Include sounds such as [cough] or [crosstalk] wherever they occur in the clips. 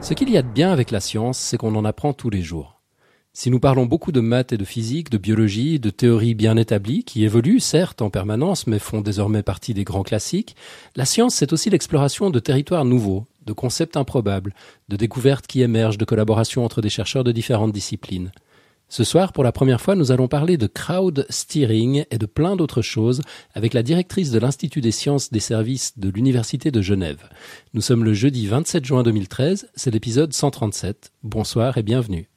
Ce qu'il y a de bien avec la science, c'est qu'on en apprend tous les jours. Si nous parlons beaucoup de maths et de physique, de biologie, de théories bien établies, qui évoluent certes en permanence, mais font désormais partie des grands classiques, la science c'est aussi l'exploration de territoires nouveaux, de concepts improbables, de découvertes qui émergent de collaborations entre des chercheurs de différentes disciplines. Ce soir, pour la première fois, nous allons parler de crowd steering et de plein d'autres choses avec la directrice de l'Institut des sciences des services de l'Université de Genève. Nous sommes le jeudi 27 juin 2013, c'est l'épisode 137. Bonsoir et bienvenue.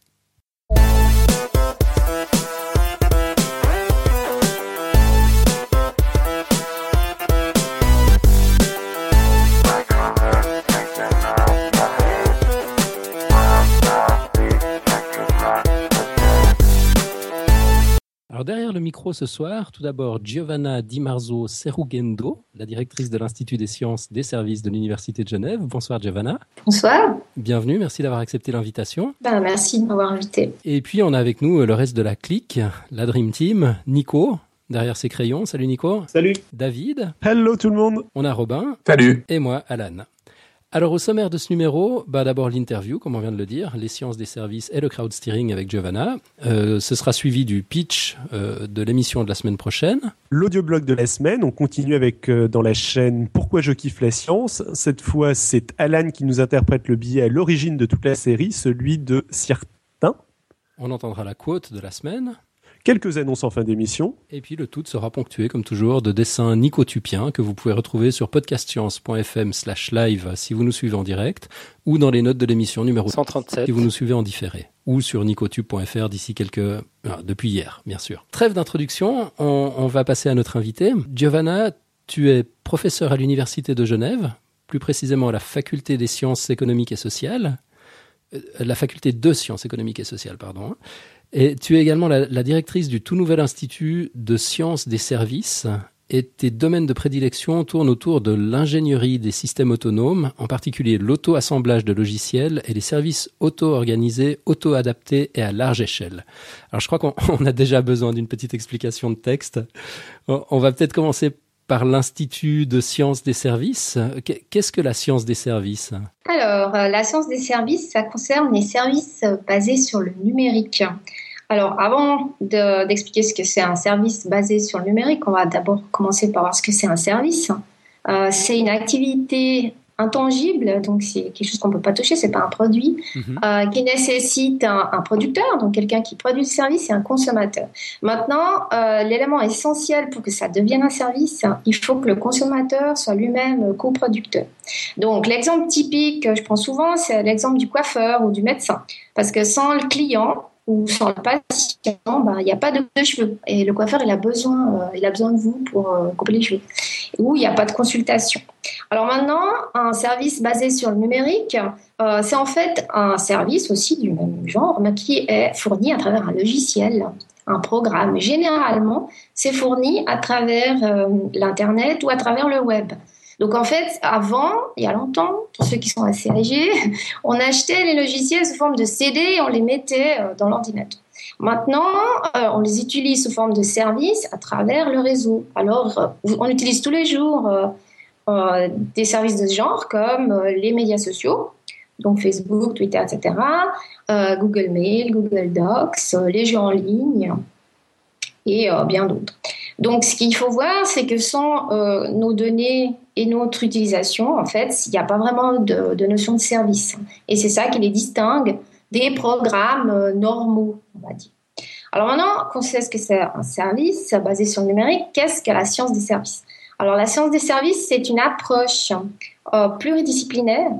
Alors derrière le micro ce soir, tout d'abord Giovanna Di Marzo Serugendo, la directrice de l'Institut des sciences des services de l'Université de Genève. Bonsoir Giovanna. Bonsoir. Bienvenue, merci d'avoir accepté l'invitation. Ben, merci de m'avoir invité. Et puis on a avec nous le reste de la clique, la Dream Team, Nico, derrière ses crayons. Salut Nico. Salut. David. Hello tout le monde. On a Robin. Salut. Et moi, Alan. Alors au sommaire de ce numéro, bah d'abord l'interview, comme on vient de le dire, les sciences des services et le crowd steering avec Giovanna. Euh, ce sera suivi du pitch euh, de l'émission de la semaine prochaine. L'audioblog de la semaine, on continue avec euh, dans la chaîne Pourquoi je kiffe la science. Cette fois, c'est Alan qui nous interprète le billet à l'origine de toute la série, celui de Certain. On entendra la quote de la semaine. Quelques annonces en fin d'émission. Et puis le tout sera ponctué, comme toujours, de dessins nicotupiens que vous pouvez retrouver sur podcastscience.fm slash live si vous nous suivez en direct, ou dans les notes de l'émission numéro 137 si vous nous suivez en différé, ou sur nicotube.fr d'ici quelques... Ah, depuis hier, bien sûr. Trêve d'introduction, on, on va passer à notre invité. Giovanna, tu es professeur à l'Université de Genève, plus précisément à la Faculté des sciences économiques et sociales, euh, la Faculté de sciences économiques et sociales, pardon. Et tu es également la, la, directrice du tout nouvel Institut de sciences des services. Et tes domaines de prédilection tournent autour de l'ingénierie des systèmes autonomes, en particulier l'auto-assemblage de logiciels et les services auto-organisés, auto-adaptés et à large échelle. Alors je crois qu'on [laughs] a déjà besoin d'une petite explication de texte. On va peut-être commencer par l'Institut de sciences des services. Qu'est-ce que la science des services? Alors, la science des services, ça concerne les services basés sur le numérique. Alors, avant d'expliquer de, ce que c'est un service basé sur le numérique, on va d'abord commencer par voir ce que c'est un service. Euh, c'est une activité intangible, donc c'est quelque chose qu'on ne peut pas toucher, c'est pas un produit, -hmm. euh, qui nécessite un, un, producteur, donc quelqu'un qui produit le service et un consommateur. Maintenant, euh, l'élément essentiel pour que ça devienne un service, il faut que le consommateur soit lui-même coproducteur. Donc l'exemple typique que je prends souvent, c'est l'exemple du coiffeur ou du médecin, parce que sans le client, ou sans le patient, il n'y a pas de, de, cheveux. Et le coiffeur, il a besoin, euh, il a besoin de vous pour euh, couper les cheveux. Ou il n'y a pas de consultation. Alors maintenant, un service basé sur le numérique, euh, c'est en fait un service aussi du même genre, mais qui est fourni à travers un logiciel, un programme. Généralement, c'est fourni à travers l'Internet ou à travers le web. Donc en fait, avant, il y a longtemps, pour ceux qui sont assez âgés, [laughs] on achetait les logiciels sous forme de CD et on les mettait dans l'ordinateur. Maintenant, euh, on les utilise sous forme de services à travers le réseau. Alors, euh, on utilise tous les jours euh, des services de ce genre comme les médias sociaux, donc Facebook, Twitter, etc., Google Mail, Google Docs, les jeux en ligne et bien d'autres. Donc, ce qu'il faut voir, c'est que sans euh, nos données et notre utilisation, en fait, il n'y a pas vraiment de, notion de service. Et c'est ça qui les distingue des programmes euh, normaux, on va dire. Alors maintenant qu'on sait ce que c'est un service basé sur le numérique, qu'est-ce que la science des services? Alors la science des services, c'est une approche euh, pluridisciplinaire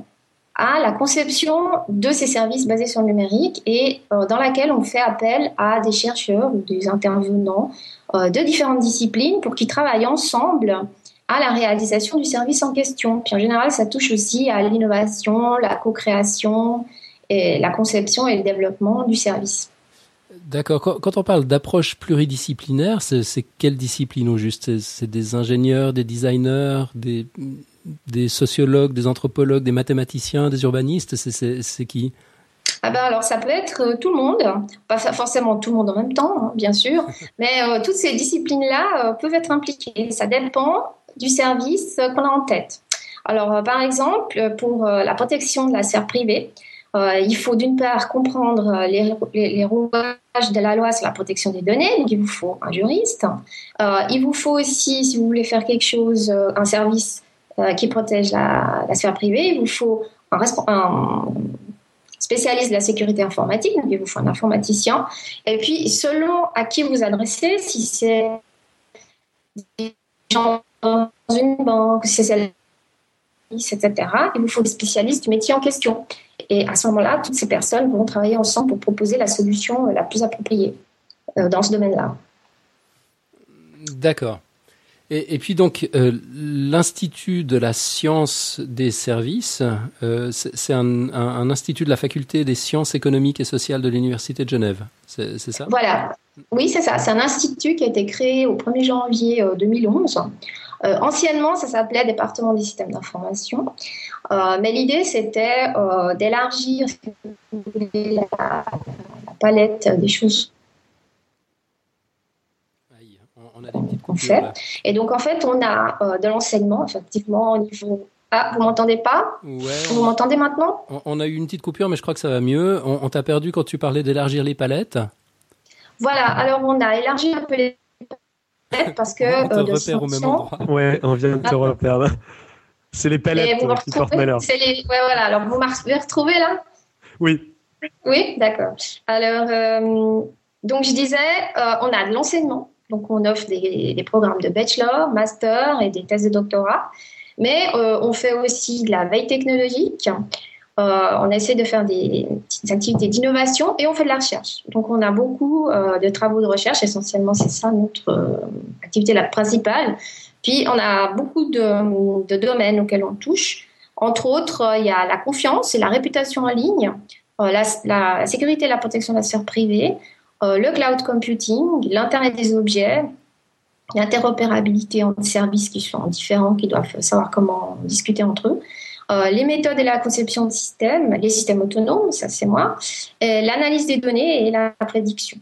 à la conception de ces services basés sur le numérique et euh, dans laquelle on fait appel à des chercheurs ou des intervenants euh, de différentes disciplines pour qu'ils travaillent ensemble à la réalisation du service en question. Puis en général, ça touche aussi à l'innovation, la co-création, et la conception et le développement du service. D'accord. Quand on parle d'approche pluridisciplinaire, c'est quelle discipline au juste? C'est des ingénieurs, des designers, des, des sociologues, des anthropologues, des mathématiciens, des urbanistes C'est qui? Ah ben alors ça peut être euh, tout le monde, pas forcément tout le monde en même temps, hein, bien sûr, [laughs] mais euh, toutes ces disciplines-là euh, peuvent être impliquées. Ça dépend du service qu'on a en tête. Alors, par exemple, pour la protection de la sphère privée, il faut d'une part comprendre les, les, rouages de la loi sur la protection des données, donc il vous faut un juriste. il vous faut aussi, si vous voulez faire quelque chose, un service qui protège la, sphère privée, il vous faut un, un spécialiste de la sécurité informatique, donc il vous faut un informaticien. Et puis, selon à qui vous adressez, si c'est des gens dans une banque, si c'est etc., il vous faut des spécialistes du métier en question. Et à ce moment-là, toutes ces personnes vont travailler ensemble pour proposer la solution la plus appropriée euh, dans ce domaine-là. D'accord. Et, puis donc euh, l'Institut de la science des services, euh, c'est un, institut de la faculté des sciences économiques et sociales de l'Université de Genève, c'est ça? Voilà, oui c'est ça, c'est un institut qui a été créé au 1er janvier 2011. Euh, anciennement, ça s'appelait département des systèmes d'information, mais l'idée c'était d'élargir la, palette des choses coupures. Et donc, en fait, on a euh, de l'enseignement, effectivement, au niveau. Ah, vous m'entendez pas? Vous m'entendez maintenant? on, a eu une petite coupure, mais je crois que ça va mieux. On, t'a perdu quand tu parlais d'élargir les palettes? Voilà, alors on a élargi un peu les palettes parce que. [laughs] On te euh, repère au même endroit. Ouais, on vient de te ah. reperdre. C'est les palettes qui portent malheur. Les... Ouais, voilà, alors vous m'avez retrouvé là? Oui. Oui, d'accord. Alors, euh, donc je disais, on a de l'enseignement donc, on offre des, programmes de bachelor, master et des thèses de doctorat. Mais euh, on fait aussi de la veille technologique. Euh, on essaie de faire des, activités d'innovation et on fait de la recherche. Donc, on a beaucoup euh, de travaux de recherche. Essentiellement, c'est ça notre activité la principale. Puis, on a beaucoup de, domaines auxquels on touche. Entre autres, il y a la confiance et la réputation en ligne, la, la, sécurité et la protection de la sphère privée, le cloud computing, l'Internet des objets, l'interopérabilité entre services qui sont différents, qui doivent savoir comment discuter entre eux, euh, les méthodes et la conception de systèmes, les systèmes autonomes, ça c'est moi, l'analyse des données et la prédiction.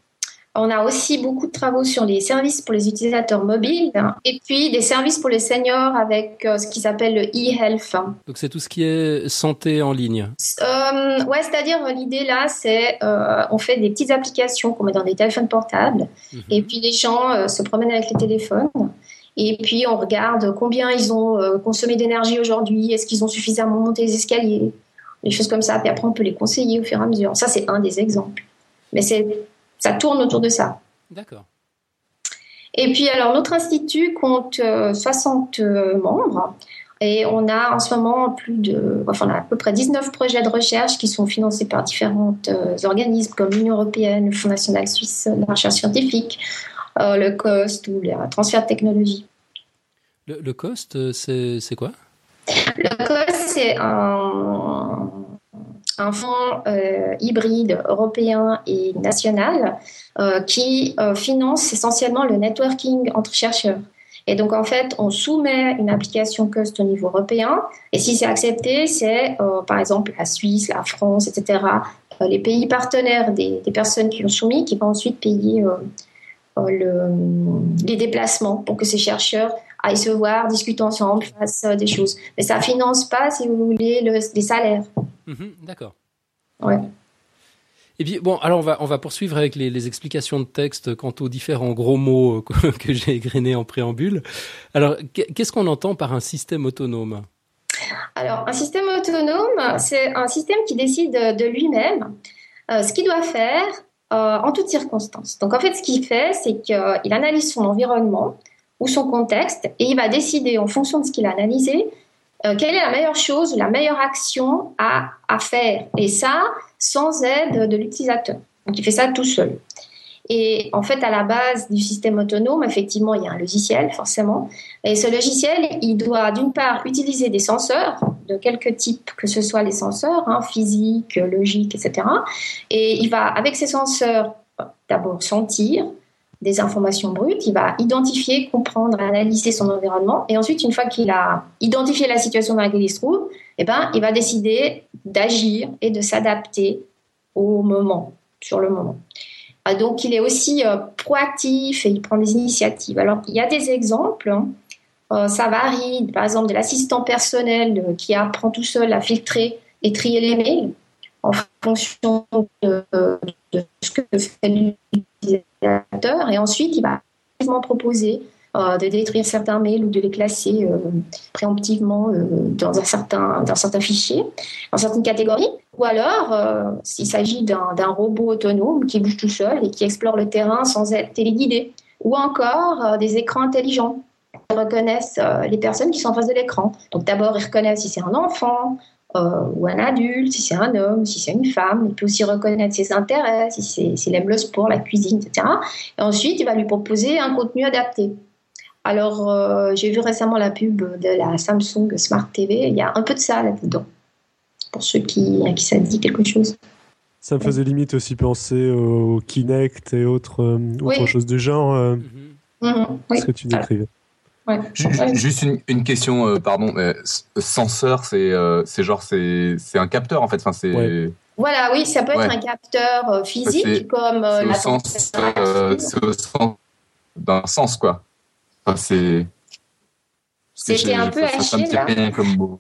On a aussi beaucoup de travaux sur les services pour les utilisateurs mobiles et puis des services pour les seniors avec euh, ce qui s'appelle le e-health. Donc c'est tout ce qui est santé en ligne. Euh, ouais, c'est-à-dire l'idée là, c'est euh, on fait des petites applications qu'on met dans des téléphones portables mhm. et puis les gens euh, se promènent avec les téléphones. Et puis on regarde combien ils ont consommé d'énergie aujourd'hui, est-ce qu'ils ont suffisamment monté les escaliers, des choses comme ça. Puis après on peut les conseiller au fur et à mesure. Ça c'est un des exemples. Mais c'est ça tourne autour de ça. D'accord. Et puis, alors, notre institut compte 60 euh, euh, membres. Et on a en ce moment plus de, enfin, on a à peu près 19 projets de recherche qui sont financés par différents euh, organismes comme l'Union européenne, le Fonds national suisse de la recherche scientifique, le COST ou le transfert de technologie. Le, le COST, c'est quoi? Le COST, c'est un, un fonds euh, hybride européen et national euh, qui euh, finance essentiellement le networking entre chercheurs. Et donc, en fait, on soumet une application COST au niveau européen. Et si c'est accepté, c'est par exemple la Suisse, la France, etc., les pays partenaires des, personnes qui ont soumis qui vont ensuite payer le, les déplacements pour que ces chercheurs aillent se voir, discutent ensemble, fassent des choses. Mais ça ne finance pas, si vous voulez, les salaires. Mhm, d'accord. Ouais. Et puis bon, alors on va on va poursuivre avec les, explications de texte quant aux différents gros mots [laughs] que, j'ai égrenés en préambule. Alors qu'est-ce qu'on entend par un système autonome? Alors un système autonome, c'est un système qui décide de lui-même euh, ce qu'il doit faire euh, en toutes circonstances. Donc en fait, ce qu'il fait, c'est qu'il analyse son environnement son contexte et il va décider en fonction de ce qu'il a analysé euh, quelle est la meilleure chose, la meilleure action à, à faire. Et ça, sans aide de l'utilisateur. Donc, il fait ça tout seul. Et en fait, à la base du système autonome, effectivement, il y a un logiciel, forcément. Et ce logiciel, il doit d'une part utiliser des senseurs de quelque type, que ce soit les senseurs hein, physiques, logiques, etc. Et il va, avec ces senseurs, d'abord sentir, des informations brutes, il va identifier, comprendre, analyser son environnement, et ensuite, une fois qu'il a identifié la situation dans laquelle il se trouve, eh ben, il va décider d'agir et de s'adapter au moment, sur le moment. Ah, donc, il est aussi euh, proactif et il prend des initiatives. Alors, il y a des exemples. Hein. ça varie, par exemple, de l'assistant personnel qui apprend tout seul à filtrer et trier les mails en fonction de, ce que fait Et ensuite, il va proposer euh, de détruire certains mails ou de les classer euh, préemptivement euh, dans, un certain, dans certains fichiers, dans certaines catégories. Ou alors, s'il s'agit d'un robot autonome qui bouge tout seul et qui explore le terrain sans être téléguidé. Ou encore des écrans intelligents qui reconnaissent les personnes qui sont en face de l'écran. Donc d'abord, ils reconnaissent si c'est un enfant, ou un adulte, si c'est un homme, si c'est une femme. Il peut aussi reconnaître ses intérêts, si s'il aime le sport, la cuisine, etc. Et ensuite, il va lui proposer un contenu adapté. Alors, euh, j'ai vu récemment la pub de la Samsung Smart TV. Il y a un peu de ça là-dedans, pour ceux qui, à qui ça dit quelque chose. Ça me faisait limite aussi penser au Kinect et autres, euh, choses du genre, euh, mm-hmm. ce que tu décrivais. Juste une, question, pardon. senseur, c'est genre c'est un capteur en fait. Enfin, c'est. Voilà, oui, ça peut être un capteur physique comme la. C'est au sens d'un sens quoi c'est. C'était un peu haché, là. comme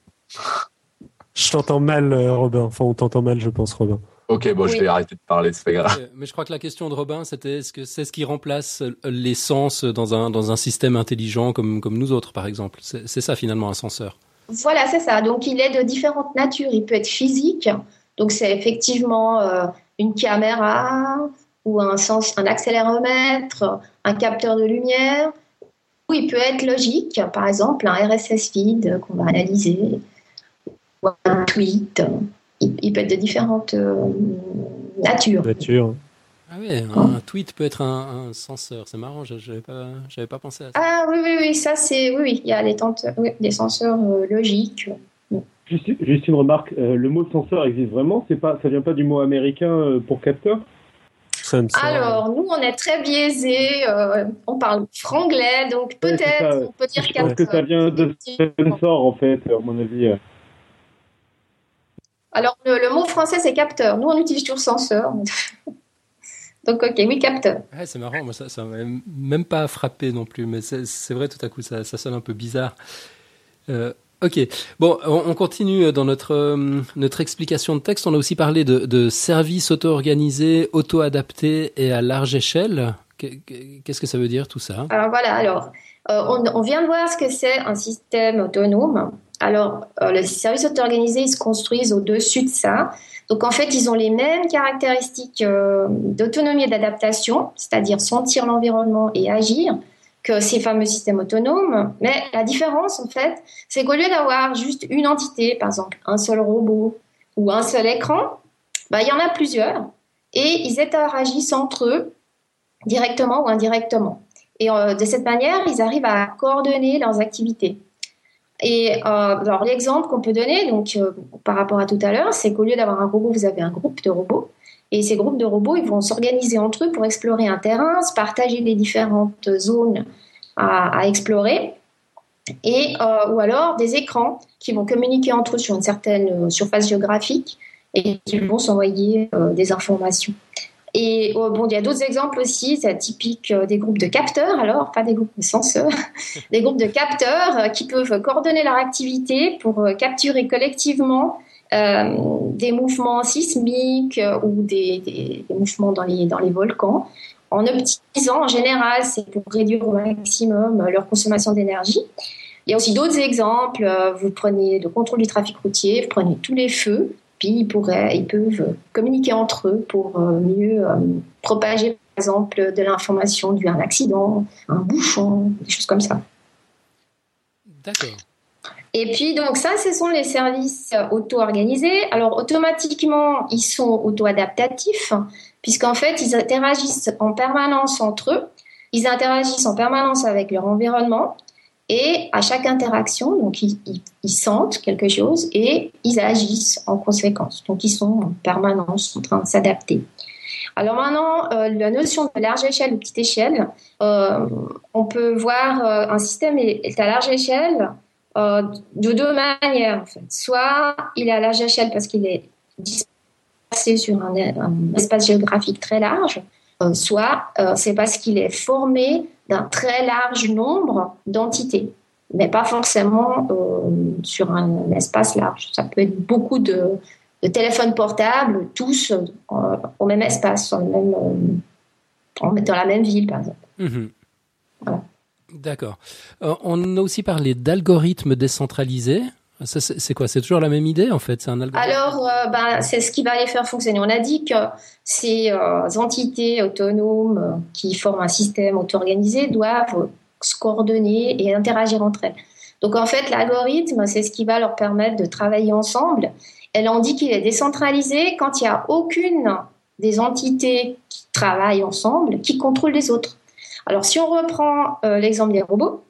Je t'entends mal, euh, Robin. Enfin, on t'entend mal, je pense, Robin. Ok, bon, je vais arrêter de parler, c'est pas grave. Euh, mais je crois que la question de Robin, c'était est-ce que c'est ce qui remplace l'essence dans un, dans un système intelligent comme, comme nous autres, par exemple? C'est ça, finalement, un senseur. Voilà, c'est ça. Donc, il est de différentes natures. Il peut être physique. Donc, c'est effectivement euh, une caméra ou un, sens, un accéléromètre, un capteur de lumière il peut être logique, par exemple un RSS feed qu'on va analyser, ou un tweet. Il, peut être de différentes euh, natures. Ah oui, un, tweet peut être un, censeur. C'est marrant, je n'avais pas, pas pensé à ça. Ah oui, oui, oui, ça c'est. Oui, oui, il y a les, des censeurs euh, logiques. Juste, une remarque, euh, le mot censeur existe vraiment? C'est pas, Ça vient pas du mot américain pour capteur? Alors, nous, on est très biaisé. Euh, on parle franglais, donc peut-être on peut dire Je pense que ça vient de sensor, en fait, à mon avis. Alors, le, mot français, c'est capteur. Nous, on utilise toujours senseur. [laughs] donc, ok, oui, capteur. c'est marrant, moi, ça ne m'a même pas frappé non plus, mais c'est vrai, tout à coup, ça, ça sonne un peu bizarre. Euh, Ok, bon, on, continue dans notre euh, notre explication de texte. On a aussi parlé de, de services auto-organisés, auto-adaptés et à large échelle. Qu'est-ce que ça veut dire tout ça? Alors voilà, alors euh, on, vient de voir ce que c'est un système autonome. Alors euh, les services auto-organisés, ils se construisent au-dessus de ça. Donc en fait, ils ont les mêmes caractéristiques d'autonomie et d'adaptation, c'est-à-dire sentir l'environnement et agir que ces fameux systèmes autonomes. Mais la différence, en fait, c'est qu'au lieu d'avoir juste une entité, par exemple un seul robot ou un seul écran, bah, il y en a plusieurs et ils interagissent entre eux directement ou indirectement. Et euh, de cette manière, ils arrivent à coordonner leurs activités. Et euh, alors l'exemple qu'on peut donner, donc euh, par rapport à tout à l'heure, c'est qu'au lieu d'avoir un robot, vous avez un groupe de robots. Et ces groupes de robots, ils vont s'organiser entre eux pour explorer un terrain, se partager les différentes zones à, explorer, et euh, ou alors des écrans qui vont communiquer entre eux sur une certaine surface géographique et qui vont s'envoyer des informations. Et oh, bon, il y a d'autres exemples aussi, c'est typique des groupes de capteurs, alors pas des groupes de senseurs, [laughs] des groupes de capteurs qui peuvent coordonner leur activité pour capturer collectivement euh, des mouvements sismiques euh, ou des, mouvements dans les, dans les volcans en optimisant en général, c'est pour réduire au maximum leur consommation d'énergie. Il y a aussi d'autres exemples. Euh, vous prenez le contrôle du trafic routier, vous prenez tous les feux, puis ils, pourraient, ils peuvent communiquer entre eux pour mieux propager, par exemple, de l'information due à un accident, un bouchon, des choses comme ça. D'accord. Et puis, donc, ça, ce sont les services auto-organisés. Alors, automatiquement, ils sont auto-adaptatifs, puisqu'en fait, ils interagissent en permanence entre eux. Ils interagissent en permanence avec leur environnement. Et à chaque interaction, donc, ils, sentent quelque chose et ils agissent en conséquence. Donc, ils sont en permanence en train de s'adapter. Alors maintenant, euh, la notion de large échelle ou petite échelle, euh, on peut voir euh, un système est à large échelle euh, de deux manières. Soit il est à large échelle parce qu'il est dispersé sur un, espace géographique très large, soit c'est parce qu'il est formé d'un très large nombre d'entités. mais pas forcément sur un, espace large. Ça peut être beaucoup de, téléphones portables, tous au même espace, même, dans la même ville, par exemple. Mhm. D'accord. on a aussi parlé d'algorithmes décentralisés. C'est quoi? C'est toujours la même idée en fait? C'est un Alors, euh, ben, c'est ce qui va les faire fonctionner. On a dit que ces euh, entités autonomes euh, qui forment un système auto-organisé doivent se coordonner et interagir entre elles. Donc en fait, l'algorithme, c'est ce qui va leur permettre de travailler ensemble. Elle en dit qu'il est décentralisé quand il n'y a aucune des entités qui travaillent ensemble qui contrôle les autres. Alors si on reprend l'exemple des robots,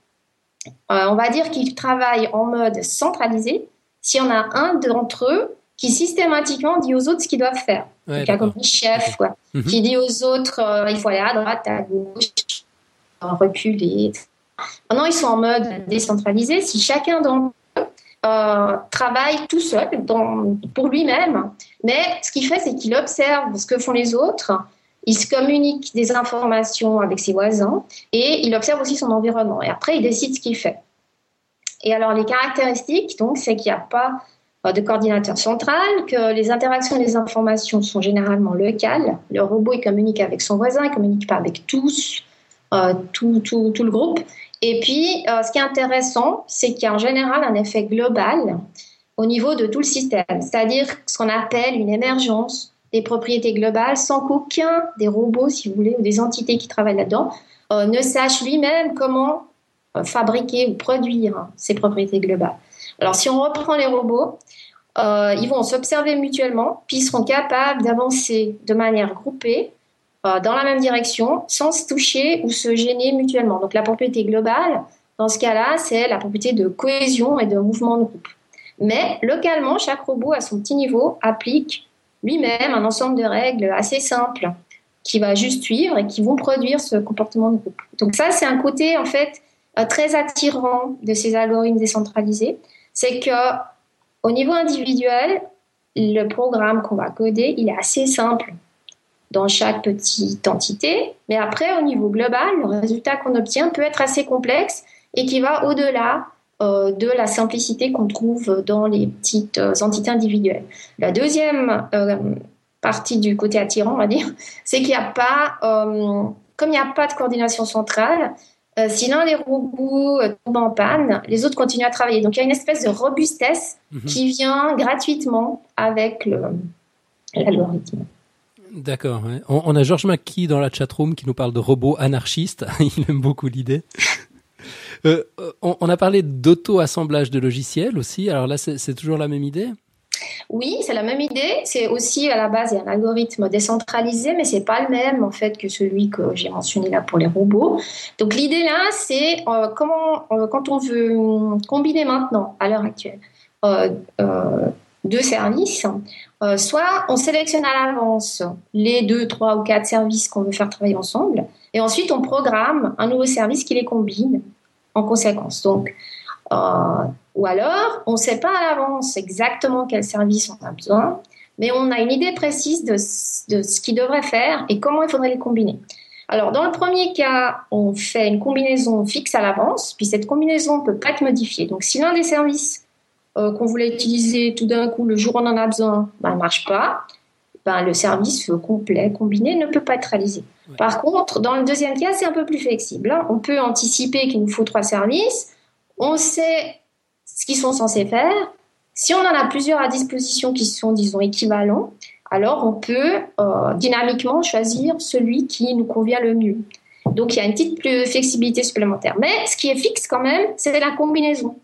euh, on va dire qu'ils travaillent en mode centralisé s'il y en a un d'entre eux qui systématiquement dit aux autres ce qu'ils doivent faire. Ouais, comme un chef, quoi, mhm. qui dit aux autres euh, il faut aller à droite, à gauche, reculer. Maintenant, ils sont en mode décentralisé. Si chacun d'entre eux euh, travaille tout seul pour lui-même, mais ce qu'il fait, c'est qu'il observe ce que font les autres il se communique des informations avec ses voisins et il observe aussi son environnement. Et après, il décide ce qu'il fait. Et alors, les caractéristiques, donc, c'est qu'il n'y a pas euh, de coordinateur central, que les interactions et les informations sont généralement locales. Le robot, il communique avec son voisin, il ne communique pas avec tous, euh, tout, tout, tout, le groupe. Et puis, euh, ce qui est intéressant, c'est qu'il y a en général un effet global au niveau de tout le système, c'est-à-dire ce qu'on appelle une émergence des propriétés globales sans qu'aucun des robots, si vous voulez, ou des entités qui travaillent là-dedans, euh, ne sache lui-même comment euh, fabriquer ou produire ces propriétés globales. Alors si on reprend les robots, euh, ils vont s'observer mutuellement, puis ils seront capables d'avancer de manière groupée dans la même direction sans se toucher ou se gêner mutuellement. Donc la propriété globale, dans ce cas-là, c'est la propriété de cohésion et de mouvement de groupe. Mais localement, chaque robot à son petit niveau applique lui-même un ensemble de règles assez simples qui va juste suivre et qui vont produire ce comportement de groupe. Donc ça, c'est un côté en fait euh, très attirant de ces algorithmes décentralisés, c'est que au niveau individuel, le programme qu'on va coder, il est assez simple dans chaque petite entité, mais après au niveau global, le résultat qu'on obtient peut être assez complexe et qui va au-delà de la simplicité qu'on trouve dans les petites euh, entités individuelles. La deuxième euh, partie du côté attirant, on va dire, [laughs] c'est qu'il n'y a pas, comme il n'y a pas de coordination centrale, si l'un des robots tombe en panne, les autres continuent à travailler. Donc il y a une espèce de robustesse mhm. qui vient gratuitement avec l'algorithme. D'accord. On, a Georges Mackey dans la chatroom qui nous parle de robots anarchistes. [laughs] il aime beaucoup l'idée. Euh, on, a parlé d'auto-assemblage de logiciels aussi. Alors là, c'est toujours la même idée? Oui, c'est la même idée. C'est aussi à la base un algorithme décentralisé, mais c'est pas le même en fait que celui que j'ai mentionné là pour les robots. Donc l'idée là, c'est euh, comment euh, quand on veut combiner maintenant à l'heure actuelle deux services, soit on sélectionne à l'avance les deux, trois ou quatre services qu'on veut faire travailler ensemble, et ensuite on programme un nouveau service qui les combine en conséquence. Donc, euh, ou alors, on ne sait pas à l'avance exactement quel service on a besoin, mais on a une idée précise de, ce qu'il devrait faire et comment il faudrait les combiner. Alors, dans le premier cas, on fait une combinaison fixe à l'avance, puis cette combinaison ne peut pas être modifiée. Donc, si l'un des services euh, qu'on voulait utiliser tout d'un coup, le jour où on en a besoin, ne marche pas, ben, le service complet, combiné, ne peut pas être réalisé. Par contre, dans le deuxième cas, c'est un peu plus flexible. Hein. On peut anticiper qu'il nous faut trois services. On sait ce qu'ils sont censés faire. Si on en a plusieurs à disposition qui sont, disons, équivalents, alors on peut euh, dynamiquement choisir celui qui nous convient le mieux. Donc il y a une petite flexibilité supplémentaire. Mais ce qui est fixe quand même, c'est la combinaison.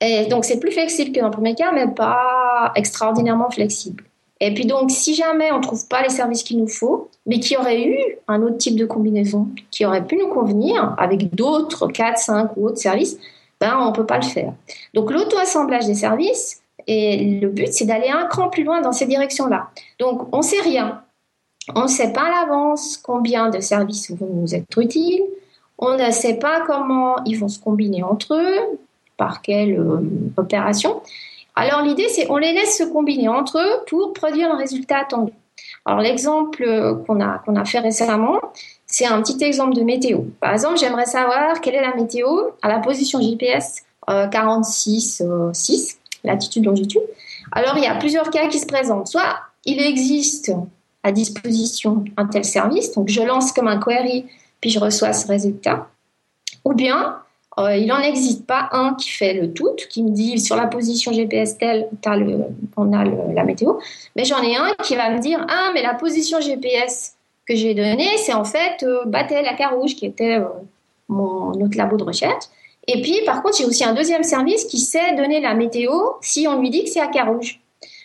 Et donc c'est plus flexible que dans le premier cas, mais pas extraordinairement flexible. Et puis donc, si jamais on ne trouve pas les services qu'il nous faut, mais qui aurait eu un autre type de combinaison qui aurait pu nous convenir avec d'autres 4, 5 ou autres services, ben, on ne peut pas le faire. Donc l'auto-assemblage des services, et le but, c'est d'aller un cran plus loin dans ces directions-là. Donc on ne sait rien. On ne sait pas à l'avance combien de services vont nous être utiles. On ne sait pas comment ils vont se combiner entre eux, par quelle euh, opération. Alors l'idée, c'est on les laisse se combiner entre eux pour produire un résultat attendu. Alors l'exemple qu'on a, qu'on a fait récemment, c'est un petit exemple de météo. Par exemple, j'aimerais savoir quelle est la météo à la position GPS 46 6, latitude longitude. Alors, il y a plusieurs cas qui se présentent. Soit il existe à disposition un tel service, donc je lance comme un query, puis je reçois ce résultat. Ou bien, euh, il n'en existe pas un qui fait le tout, qui me dit sur la position GPS telle, on a la météo, mais j'en ai un qui va me dire Ah, mais la position GPS que j'ai donnée, c'est en fait euh, Batel à Carouge, qui était euh, mon autre labo de recherche. Et puis, par contre, j'ai aussi un deuxième service qui sait donner la météo si on lui dit que c'est à Carouge.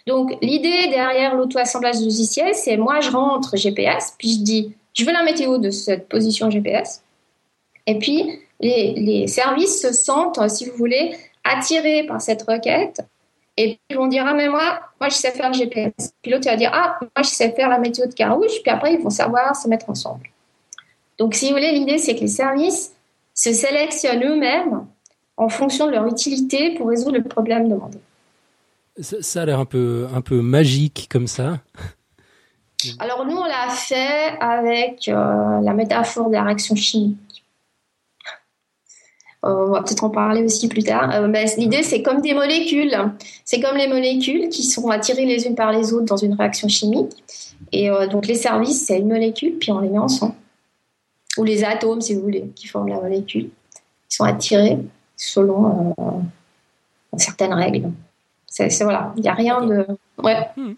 Donc, l'idée derrière l'auto-assemblage logiciel, c'est moi, je rentre GPS, puis je dis, je veux la météo de cette position GPS. Et puis, les, services se sentent, si vous voulez, attirés par cette requête. Et puis, ils vont dire, ah, mais moi, moi, je sais faire le GPS. Puis l'autre va dire, ah, moi, je sais faire la météo de Carouge. Puis après, ils vont savoir se mettre ensemble. Donc, si vous voulez, l'idée, c'est que les services se sélectionnent eux-mêmes en fonction de leur utilité pour résoudre le problème demandé. Ça, a l'air un peu, un peu magique comme ça. Alors nous, on l'a fait avec euh, la métaphore de la réaction chimique. Euh, on va peut-être en parler aussi plus tard. Euh, l'idée, c'est comme des molécules. C'est comme les molécules qui sont attirées les unes par les autres dans une réaction chimique. Et donc les services, c'est une molécule, puis on les met ensemble. Ou les atomes, si vous voulez, qui forment la molécule. Ils sont attirés selon certaines règles. C'est voilà, il n'y a rien de. Ouais. Hmm,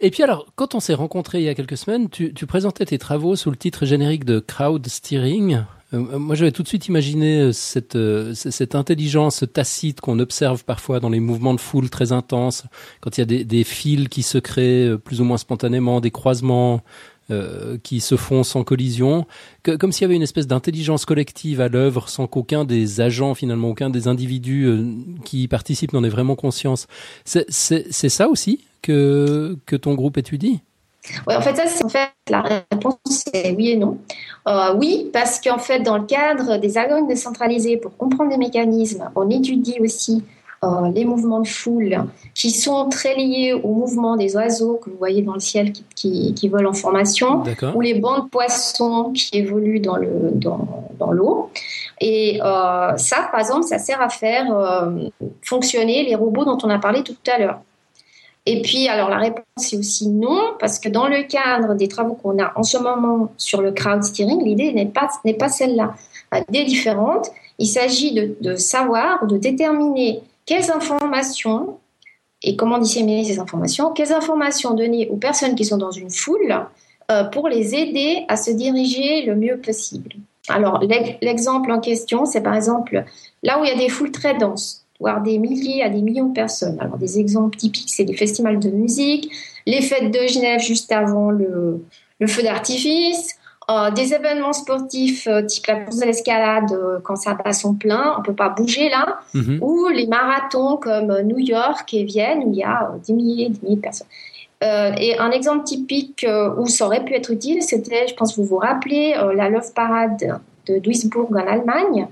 Et puis alors, quand on s'est rencontrés il y a quelques semaines, tu, présentais tes travaux sous le titre générique de Crowd Steering. Euh, moi, j'avais tout de suite imaginé euh, cette, euh, intelligence tacite qu'on observe parfois dans les mouvements de foule très intenses, quand il y a des, des fils qui se créent plus ou moins spontanément, des croisements, euh, qui se font sans collision, comme s'il y avait une espèce d'intelligence collective à l'œuvre sans qu'aucun des agents, finalement, aucun des individus euh, qui y participent n'en ait vraiment conscience. C'est ça aussi que, que ton groupe étudie? Oui, en fait, ça, c'est en fait la réponse, c'est oui et non. Euh, oui, parce qu'en fait, dans le cadre des algorithmes décentralisés, pour comprendre les mécanismes, on étudie aussi euh, les mouvements de foule qui sont très liés au mouvement des oiseaux que vous voyez dans le ciel qui, qui, volent en formation, ou les bancs de poissons qui évoluent dans l'eau. Dans, dans et euh, ça, par exemple, ça sert à faire fonctionner les robots dont on a parlé tout à l'heure. Et puis, alors la réponse est aussi non, parce que dans le cadre des travaux qu'on a en ce moment sur le crowd steering, l'idée n'est pas, n'est pas celle-là. L'idée est différente. Il s'agit de, de savoir, de déterminer quelles informations et comment disséminer ces informations, quelles informations donner aux personnes qui sont dans une foule euh, pour les aider à se diriger le mieux possible. Alors, l'exemple en question, c'est par exemple là où il y a des foules très denses, voire des milliers à des millions de personnes. Alors, des exemples typiques, c'est les festivals de musique, les fêtes de Genève juste avant le, le feu d'artifice, euh, des événements sportifs euh, type la course de l'escalade euh, quand ça passe son plein, on peut pas bouger là, mhm. ou les marathons comme New York et Vienne où il y a des milliers, des milliers de personnes. et un exemple typique où ça aurait pu être utile, c'était, je pense que vous vous rappelez, la Love Parade de Duisburg en Allemagne.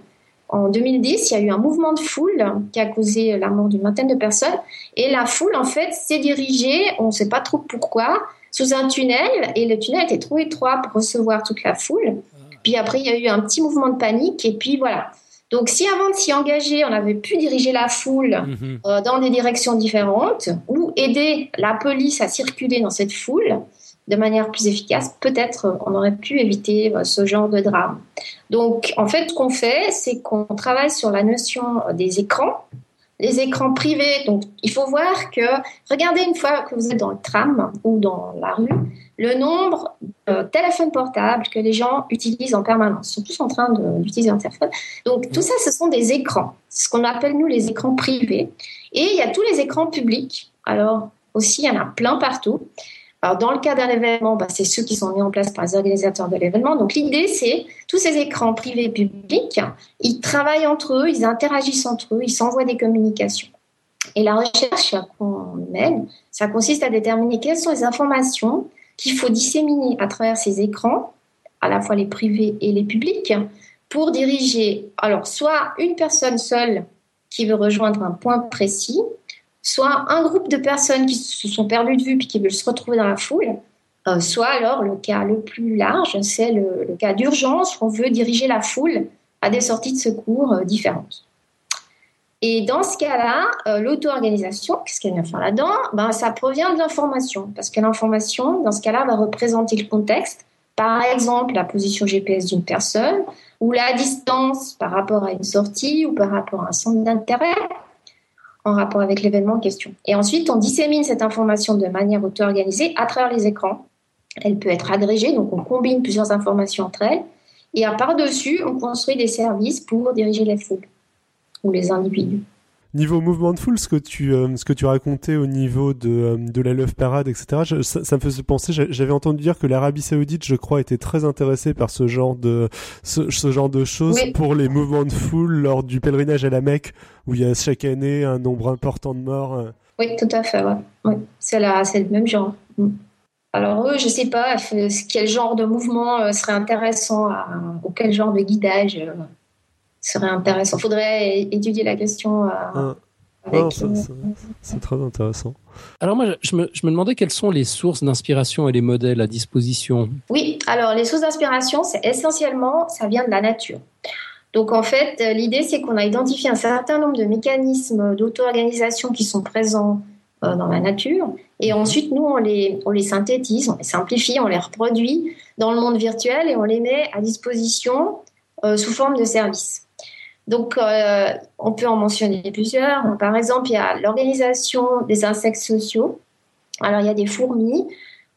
En 2010, il y a eu un mouvement de foule qui a causé la mort d'une vingtaine de personnes. Et la foule, en fait, s'est dirigée, on ne sait pas trop pourquoi, sous un tunnel et le tunnel était trop étroit pour recevoir toute la foule. Puis après, il y a eu un petit mouvement de panique et puis voilà. Donc si avant de s'y engager, on avait pu diriger la foule mhm. euh, dans des directions différentes ou aider la police à circuler dans cette foule de manière plus efficace, peut-être on aurait pu éviter euh, ce genre de drame. Donc en fait, ce qu'on fait, c'est qu'on travaille sur la notion des écrans les écrans privés. Donc, il faut voir que, regardez une fois que vous êtes dans le tram ou dans la rue, le nombre de téléphones portables que les gens utilisent en permanence. Ils sont tous en train d'utiliser un téléphone. Donc, tout ça, ce sont des écrans. Ce qu'on appelle, nous, les écrans privés. Et il y a tous les écrans publics. Alors, aussi, il y en a plein partout. Alors, dans le cas d'un événement, bah, c'est ceux qui sont mis en place par les organisateurs de l'événement. Donc, l'idée, c'est tous ces écrans privés et publics, ils travaillent entre eux, ils interagissent entre eux, ils s'envoient des communications. Et la recherche qu'on mène, ça consiste à déterminer quelles sont les informations qu'il faut disséminer à travers ces écrans, à la fois les privés et les publics, pour diriger, alors, soit une personne seule qui veut rejoindre un point précis, soit un groupe de personnes qui se sont perdues de vue puis qui veulent se retrouver dans la foule, soit alors le cas le plus large, c'est le, cas d'urgence où on veut diriger la foule à des sorties de secours différentes. Et dans ce cas-là, euh, l'auto-organisation, qu'est-ce qu'elle vient faire là-dedans? Ben, Ça provient de l'information, parce que l'information, dans ce cas-là, va représenter le contexte, par exemple la position GPS d'une personne, ou la distance par rapport à une sortie, ou par rapport à un centre d'intérêt, en rapport avec l'événement en question. Et ensuite, on dissémine cette information de manière auto-organisée à travers les écrans. Elle peut être agrégée, donc on combine plusieurs informations entre elles, et à par-dessus, on construit des services pour diriger les foules ou les individus. Niveau mouvement de foule, ce que tu, euh, ce que tu racontais au niveau de, euh, de la Love Parade, etc., ça, me faisait penser, j'avais entendu dire que l'Arabie Saoudite, je crois, était très intéressée par ce genre de, ce, genre de choses pour les mouvements de foule lors du pèlerinage à la Mecque, où il y a chaque année un nombre important de morts. Euh. Oui, tout à fait, ouais. C'est le même genre. Mm. Alors eux, je sais pas quel genre de mouvement serait intéressant ou quel genre de guidage serait intéressant. Il faudrait étudier la question. Euh, ah. Euh, c'est très intéressant. Alors moi, je me, je me, demandais quelles sont les sources d'inspiration et les modèles à disposition. Oui, alors les sources d'inspiration, c'est essentiellement, ça vient de la nature. Donc en fait, l'idée, c'est qu'on a identifié un certain nombre de mécanismes d'auto-organisation qui sont présents euh, dans la nature. Et ensuite, nous, on les, on les synthétise, on les simplifie, on les reproduit dans le monde virtuel et on les met à disposition sous forme de services. Donc, euh, on peut en mentionner plusieurs. Par exemple, il y a l'organisation des insectes sociaux. Alors, il y a des fourmis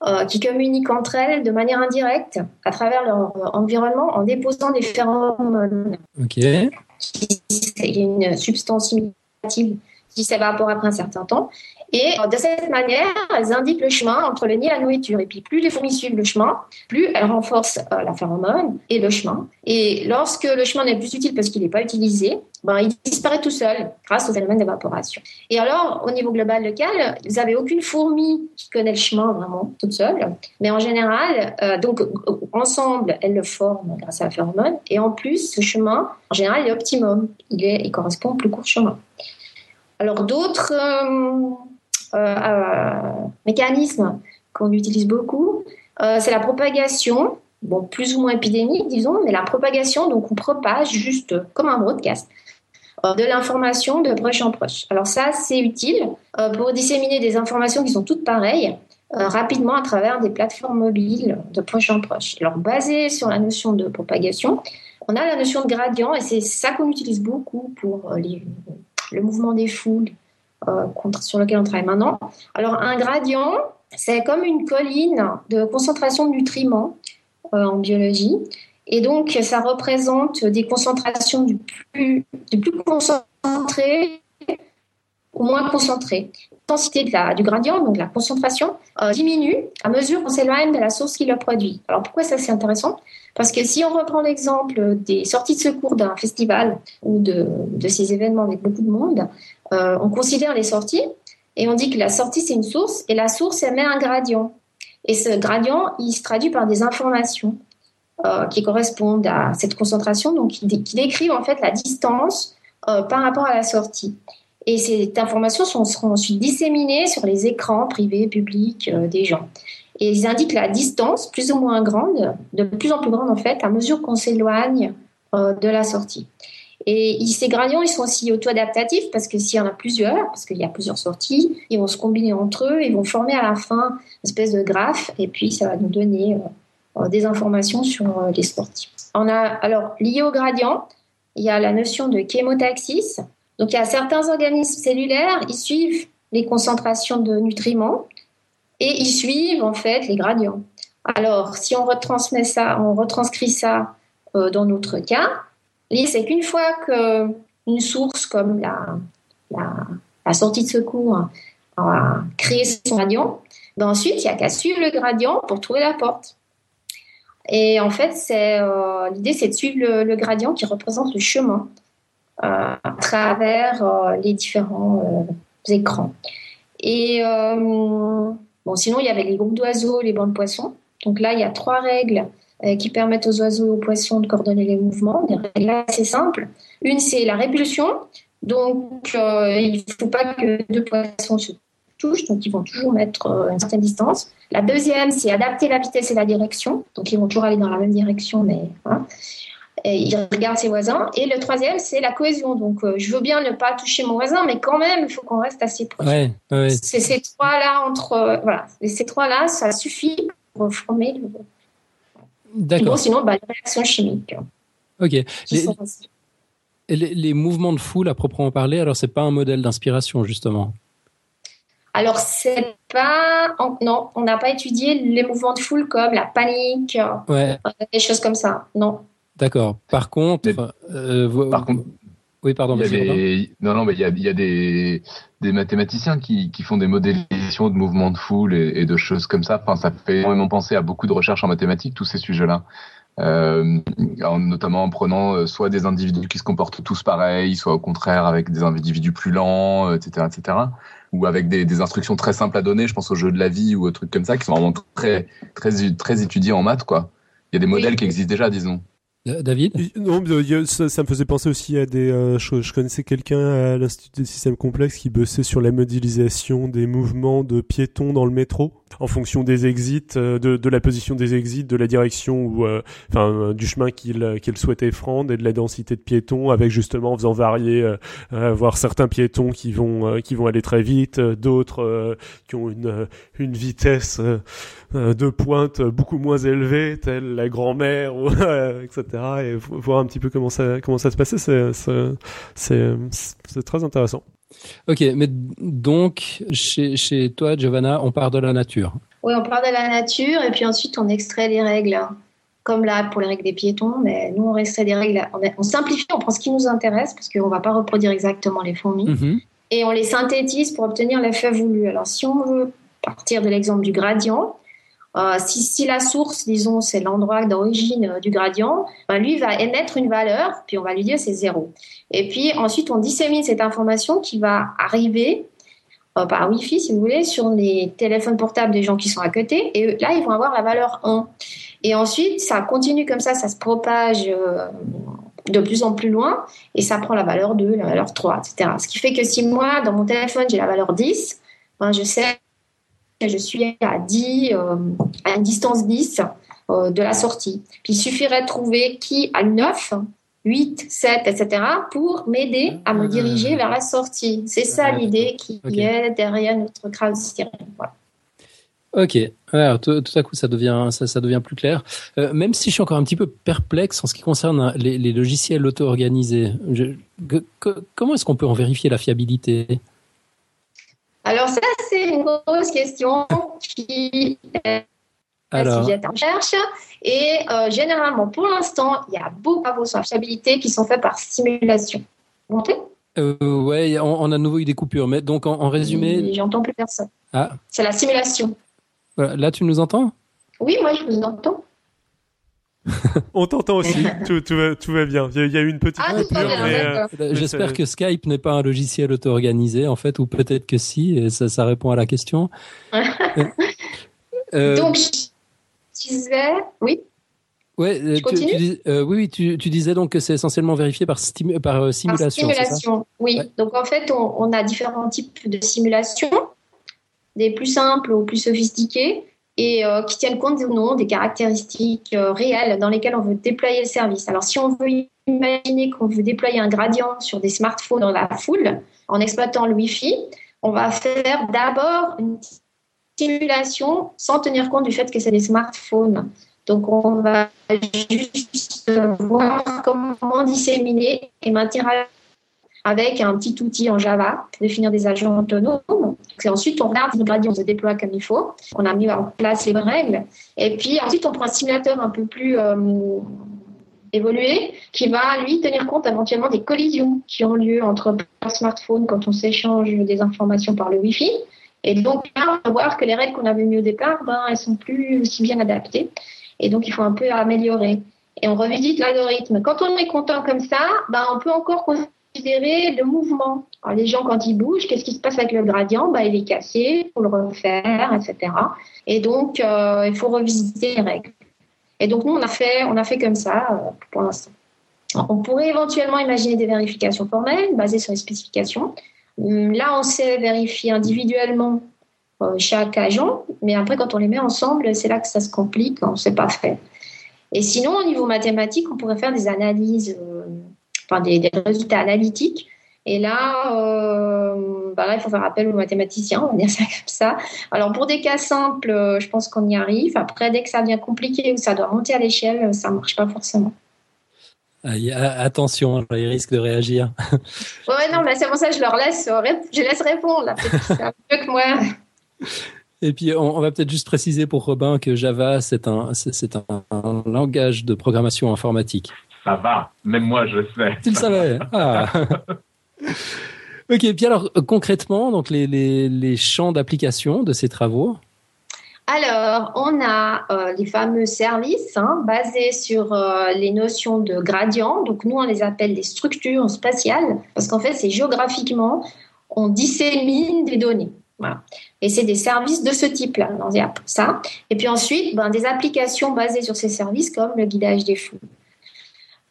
euh, qui communiquent entre elles de manière indirecte à travers leur environnement en déposant des phéromones. Ok. Une substance imitative qui s'évapore après un certain temps. Et de cette manière, elles indiquent le chemin entre le nid et la nourriture. Et puis, plus les fourmis suivent le chemin, plus elles renforcent euh, la phéromone et le chemin. Et lorsque le chemin n'est plus utile parce qu'il n'est pas utilisé, ben, il disparaît tout seul grâce au phénomène d'évaporation. Et alors, au niveau global local, vous n'avez aucune fourmi qui connaît le chemin vraiment toute seule. Mais en général, euh, donc ensemble, elles le forment grâce à la phéromone. Et en plus, ce chemin, en général, est optimum. Il, correspond au plus court chemin. Alors d'autres euh, euh, mécanisme qu'on utilise beaucoup, euh, c'est la propagation, bon, plus ou moins épidémique, disons, mais la propagation, donc on propage juste comme un broadcast euh, de l'information de proche en proche. Alors ça, c'est utile pour disséminer des informations qui sont toutes pareilles rapidement à travers des plateformes mobiles de proche en proche. Alors basé sur la notion de propagation, on a la notion de gradient et c'est ça qu'on utilise beaucoup pour le mouvement des foules euh, sur lequel on travaille maintenant. Alors, un gradient, c'est comme une colline de concentration de nutriments euh, en biologie. Et donc, ça représente des concentrations du plus, du plus concentré au moins concentré. L'intensité du gradient, donc la concentration, euh, diminue à mesure qu'on s'éloigne de la source qui le produit. Alors pourquoi ça c'est intéressant? Parce que si on reprend l'exemple des sorties de secours d'un festival ou de, ces événements avec beaucoup de monde, euh, on considère les sorties et on dit que la sortie, c'est une source et la source émet un gradient. Et ce gradient, il se traduit par des informations euh, qui correspondent à cette concentration, donc qui, décrivent en fait la distance euh, par rapport à la sortie. Et ces informations sont, seront ensuite disséminées sur les écrans privés, publics des gens. Et ils indiquent la distance plus ou moins grande, de plus en plus grande en fait, à mesure qu'on s'éloigne de la sortie. Et ces gradients, ils sont aussi auto-adaptatifs parce que s'il y en a plusieurs, parce qu'il y a plusieurs sorties, ils vont se combiner entre eux, ils vont former à la fin une espèce de graphe et puis ça va nous donner euh, euh, des informations sur euh, les sorties. On a, alors, lié au gradient, il y a la notion de chémotaxis. Donc, il y a certains organismes cellulaires, ils suivent les concentrations de nutriments et ils suivent en fait les gradients. Alors, si on retransmet ça, on retranscrit ça dans notre cas, c'est qu'une fois qu'une source comme la, sortie de secours a créé son gradient, ben ensuite, il n'y a qu'à suivre le gradient pour trouver la porte. Et en fait, euh, l'idée, c'est de suivre le, gradient qui représente le chemin euh, à travers euh, les différents écrans. Et bon, sinon, il y avait les groupes d'oiseaux, les bancs de poissons. Donc là, il y a trois règles qui permettent aux oiseaux et aux poissons de coordonner les mouvements. Des règles assez simples. Une, c'est la répulsion. Donc, euh, il ne faut pas que deux poissons se touche, donc ils vont toujours mettre euh, une certaine distance. La deuxième, c'est adapter la vitesse et la direction, donc ils vont toujours aller dans la même direction, mais Et ils regardent ses voisins. Et le troisième, c'est la cohésion. Donc, euh, je veux bien ne pas toucher mon voisin, mais quand même, il faut qu'on reste assez proche. C'est ces trois-là entre, euh, voilà, ces trois-là, ça suffit pour former le. D'accord. sinon, bah, les réactions chimiques. Ok. Les, les, mouvements de foule, à proprement parler, alors c'est pas un modèle d'inspiration justement. Alors c'est pas, non, on n'a pas étudié les mouvements de foule comme la panique, ouais. Euh, des choses comme ça, non. D'accord. Par contre, euh, par contre, oui, pardon. non, non, mais il y a, y a des, des, mathématiciens qui, qui, font des modélisations de mouvements de foule et, et, de choses comme ça. Enfin, ça fait énormément penser à beaucoup de recherches en mathématiques, tous ces sujets-là. Euh, notamment en prenant euh, soit des individus qui se comportent tous pareils, soit au contraire avec des individus plus lents, etc., etc., ou avec des, des, instructions très simples à donner. Je pense au jeu de la vie ou aux trucs comme ça qui sont vraiment très très très étudiés en maths, quoi. Il y a des modèles qui existent déjà, disons. Euh, David? Non, ça, ça, me faisait penser aussi à des. Euh, je, connaissais quelqu'un à l'Institut des systèmes complexes qui bossait sur la modélisation des mouvements de piétons dans le métro en fonction des exits, euh, de, de, la position des exits, de la direction ou enfin du chemin qu'il qu'il souhaitait prendre et de la densité de piétons, avec justement en faisant varier, voir certains piétons qui vont qui vont aller très vite, d'autres qui ont une une vitesse de pointe beaucoup moins élevée, telle la grand-mère, [laughs] etc et voir un petit peu comment ça, comment ça se passait, c'est très intéressant. Ok, mais donc, chez, chez toi, Giovanna, on part de la nature. Oui, on part de la nature et puis ensuite on extrait les règles. Comme là pour les règles des piétons, mais nous on extrait des règles, on, simplifie, on prend ce qui nous intéresse parce qu'on ne va pas reproduire exactement les fourmis mhm. et on les synthétise pour obtenir l'effet voulu. Alors si on veut partir de l'exemple du gradient, euh, si, si, la source, disons, c'est l'endroit d'origine euh, du gradient, ben lui va émettre une valeur, puis on va lui dire c'est zéro. Et puis ensuite, on dissémine cette information qui va arriver euh, par Wi-Fi, si vous voulez, sur les téléphones portables des gens qui sont à côté. Et là, ils vont avoir la valeur 1. Et ensuite, ça continue comme ça, ça se propage de plus en plus loin et ça prend la valeur 2, la valeur 3, etc. Ce qui fait que si moi, dans mon téléphone, j'ai la valeur 10, ben, je sais je suis à 10, euh, à une distance 10 euh, de la sortie. Puis il suffirait de trouver qui a 9, 8, 7, etc. pour m'aider à me diriger vers la sortie. C'est ça l'idée qui est derrière notre crowd Voilà. Ok, Alors, tout, à coup ça devient ça, devient plus clair. Euh, même si je suis encore un petit peu perplexe en ce qui concerne les, logiciels auto-organisés, comment est-ce qu'on peut en vérifier la fiabilité? Alors ça, c'est une grosse question qui est Alors... en recherche. Et euh, généralement, pour l'instant, il y a beaucoup de travaux sur la fiabilité qui sont faits par simulation. Vous m'entendez? Euh, Ouais, on, a de nouveau eu des coupures. Mais donc, en, résumé... J'entends plus personne. Ah. C'est la simulation. Voilà. Là, tu nous entends? Oui, moi, je vous entends. [laughs] On t'entend aussi, tout, va, bien. Il y a eu une petite ah, coupure, euh, J'espère que Skype n'est pas un logiciel auto-organisé, en fait, ou peut-être que si, et ça, ça répond à la question. [laughs] euh, Donc, je disais, oui. Ouais, euh, tu, euh, oui, tu, disais donc que c'est essentiellement vérifié par, par simulation. Par simulation, oui. Donc en fait, on, on, a différents types de simulations, des plus simples aux plus sophistiquées et euh, qui tiennent compte ou non des caractéristiques euh, réelles dans lesquelles on veut déployer le service. Alors si on veut imaginer qu'on veut déployer un gradient sur des smartphones dans la foule en exploitant le Wi-Fi, on va faire d'abord une simulation sans tenir compte du fait que c'est des smartphones. Donc on va juste voir comment disséminer et maintenir avec un petit outil en Java pour définir des agents autonomes. Et ensuite, on regarde si le gradient se déploie comme il faut. On a mis en place les règles. Et puis ensuite, on prend un simulateur un peu plus euh, évolué qui va, lui, tenir compte éventuellement des collisions qui ont lieu entre un smartphone quand on s'échange des informations par le Wi-Fi. Et donc, on va voir que les règles qu'on avait mises au départ, ben, elles sont plus aussi bien adaptées. Et donc, il faut un peu améliorer. Et on revisite l'algorithme. Quand on est content comme ça, ben, on peut encore considérer le mouvement. Les gens, quand ils bougent, qu'est-ce qui se passe avec le gradient? Bah, Il est cassé, il faut le refaire, etc. Et donc, euh, il faut revisiter les règles. Et donc, nous, on a fait, on a fait comme ça euh, pour l'instant. On pourrait éventuellement imaginer des vérifications formelles basées sur les spécifications. Hum, là, on sait vérifier individuellement chaque agent, mais après, quand on les met ensemble, c'est là que ça se complique, on ne sait pas faire. Et sinon, au niveau mathématique, on pourrait faire des analyses, enfin des, résultats analytiques. Et là, bah là, il faut faire appel aux mathématiciens, on va dire ça comme ça. Alors, pour des cas simples, je pense qu'on y arrive. Après, dès que ça devient compliqué ou ça doit monter à l'échelle, ça ne marche pas forcément. Attention, il risque de réagir. ouais, non, mais c'est pour ça que je leur laisse, je laisse répondre. C'est un peu que moi. Et puis, on, va peut-être juste préciser pour Robin que Java, c'est un, c'est un, langage de programmation informatique. Ça va, même moi, je le sais. Tu le savais. Ah. [laughs] ok, puis alors, concrètement, donc les, les, les champs d'application de ces travaux? Alors, on a euh, les fameux services hein, basés sur euh, les notions de gradient. Donc, nous, on les appelle des structures spatiales parce qu'en fait, c'est géographiquement, on dissémine des données. Voilà. Et c'est des services de ce type-là. ça. Et puis ensuite, ben, des applications basées sur ces services comme le guidage des flux.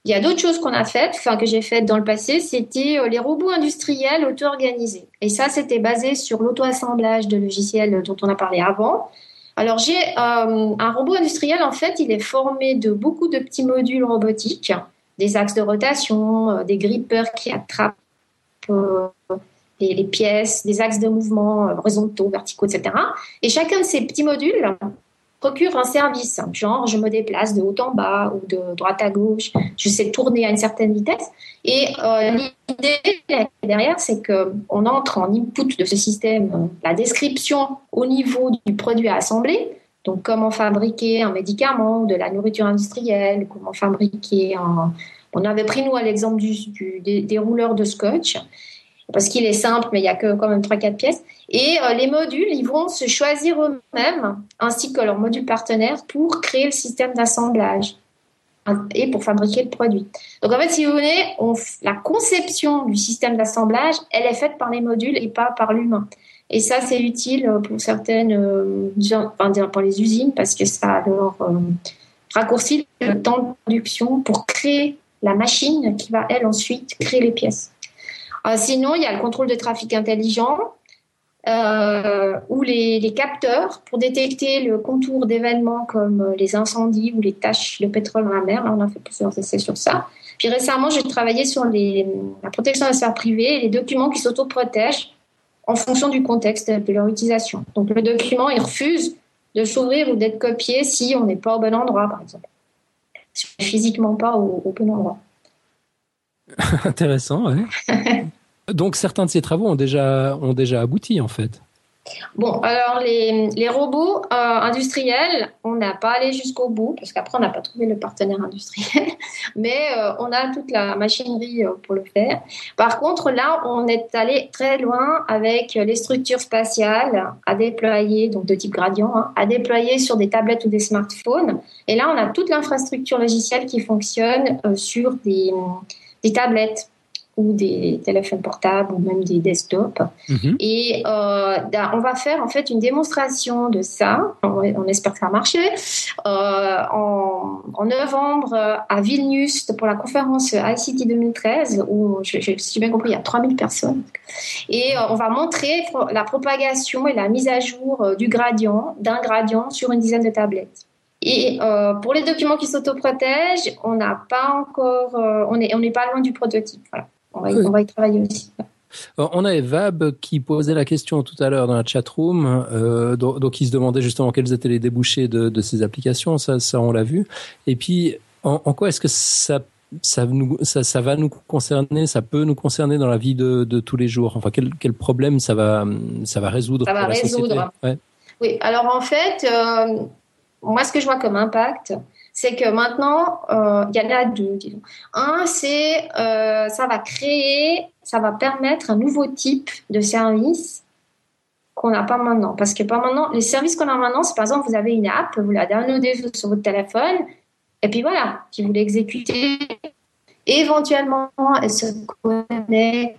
Il y a d'autres choses qu'on a faites, enfin que j'ai faites dans le passé, c'était euh, les robots industriels auto-organisés. Et ça, c'était basé sur l'auto-assemblage de logiciels dont on a parlé avant. Alors j'ai euh, un robot industriel en fait, il est formé de beaucoup de petits modules robotiques, des axes de rotation, euh, des grippers qui attrapent les, pièces, des axes de mouvement horizontaux, verticaux, etc. Et chacun de ces petits modules procure un service, genre je me déplace de haut en bas ou de droite à gauche, je sais tourner à une certaine vitesse. Et euh, l'idée derrière, c'est qu'on entre en input de ce système la description au niveau du produit à assembler, donc comment fabriquer un médicament, de la nourriture industrielle, comment fabriquer un... On avait pris nous à l'exemple du, des rouleurs de scotch parce qu'il est simple, mais il y a que quand même 3-4 pièces. Et euh, les modules, ils vont se choisir eux-mêmes, ainsi que leurs modules partenaires, pour créer le système d'assemblage et pour fabriquer le produit. Donc en fait, si vous voulez, la conception du système d'assemblage, elle est faite par les modules et pas par l'humain. Et ça, c'est utile pour certaines, euh, enfin, pour les usines, parce que ça leur euh, raccourcit le temps de production pour créer la machine qui va, elle, ensuite créer les pièces. Euh, sinon, il y a le contrôle de trafic intelligent euh, ou les, capteurs pour détecter le contour d'événements comme euh, les incendies ou les taches de pétrole dans la mer. on a fait plusieurs essais sur ça. Puis récemment, j'ai travaillé sur la protection des sphères privées et les documents qui s'autoprotègent en fonction du contexte de leur utilisation. Donc le document, il refuse de s'ouvrir ou d'être copié si on n'est pas au bon endroit, par exemple. Si on n'est physiquement pas au bon endroit. [laughs] Intéressant, oui. [laughs] Donc certains de ces travaux ont déjà, ont déjà abouti en fait. Bon, alors les, les robots euh, industriels, on n'a pas allé jusqu'au bout, parce qu'après on n'a pas trouvé le partenaire industriel, [laughs] mais euh, on a toute la machinerie euh, pour le faire. Par contre, là, on est allé très loin avec les structures spatiales à déployer, donc de type gradient, hein, à déployer sur des tablettes ou des smartphones. Et là, on a toute l'infrastructure logicielle qui fonctionne sur des des tablettes ou des téléphones portables ou même des desktops. Mhm. Et euh, on va faire en fait une démonstration de ça. On, espère que ça va marcher. Euh, en, novembre à Vilnius pour la conférence ICT 2013 où, je, je, si j'ai bien compris, il y a 3000 personnes. Et euh, on va montrer la propagation et la mise à jour du gradient, d'un gradient sur une dizaine de tablettes. Et euh, pour les documents qui s'autoprotègent, on n'a pas encore, euh, on n'est on est pas loin du prototype. Voilà. On, va y, on va y travailler aussi. Euh, on a Vab qui posait la question tout à l'heure dans la chat room, euh, donc, donc, il se demandait justement quels étaient les débouchés de, de ces applications, ça, ça on l'a vu. Et puis, en, en quoi est-ce que ça ça, nous, ça, ça, va nous concerner, ça peut nous concerner dans la vie de, de tous les jours? Enfin, quel, quel, problème ça va, ça va résoudre Ça va résoudre. Ouais. Oui, alors en fait, euh, moi, ce que je vois comme impact, c'est que maintenant, euh, il y en a deux, disons. Un, c'est euh, ça va créer, ça va permettre un nouveau type de service qu'on n'a pas maintenant. Parce que pas maintenant, les services qu'on a maintenant, c'est par exemple, vous avez une app, vous la downloadez sur votre téléphone, et puis voilà, si vous l'exécutez, éventuellement, elle se connecte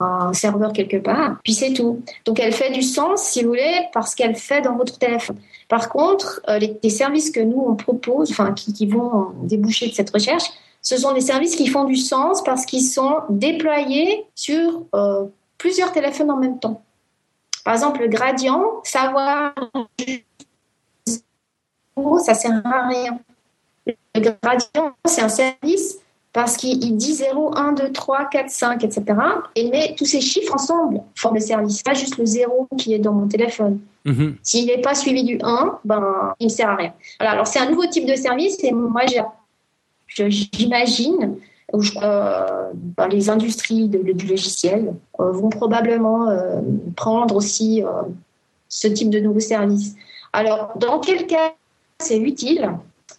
un serveur quelque part, puis c'est tout. Donc elle fait du sens, si vous voulez, parce qu'elle fait dans votre téléphone. Par contre, euh, les, services que nous on propose, enfin qui, vont déboucher de cette recherche, ce sont des services qui font du sens parce qu'ils sont déployés sur euh, plusieurs téléphones en même temps. Par exemple, le gradient, savoir ça sert à rien. Le gradient, c'est un service parce qu'il dit 0, 1, 2, 3, 4, 5, etc. Et met tous ces chiffres ensemble forment le service, pas juste le 0 qui est dans mon téléphone. Mhm. S'il n'est pas suivi du 1, ben, il ne sert à rien. Voilà, alors c'est un nouveau type de service et moi j'imagine euh, ben, les industries de, du logiciel euh, vont probablement euh, prendre aussi euh, ce type de nouveau service. Alors, dans quel cas c'est utile?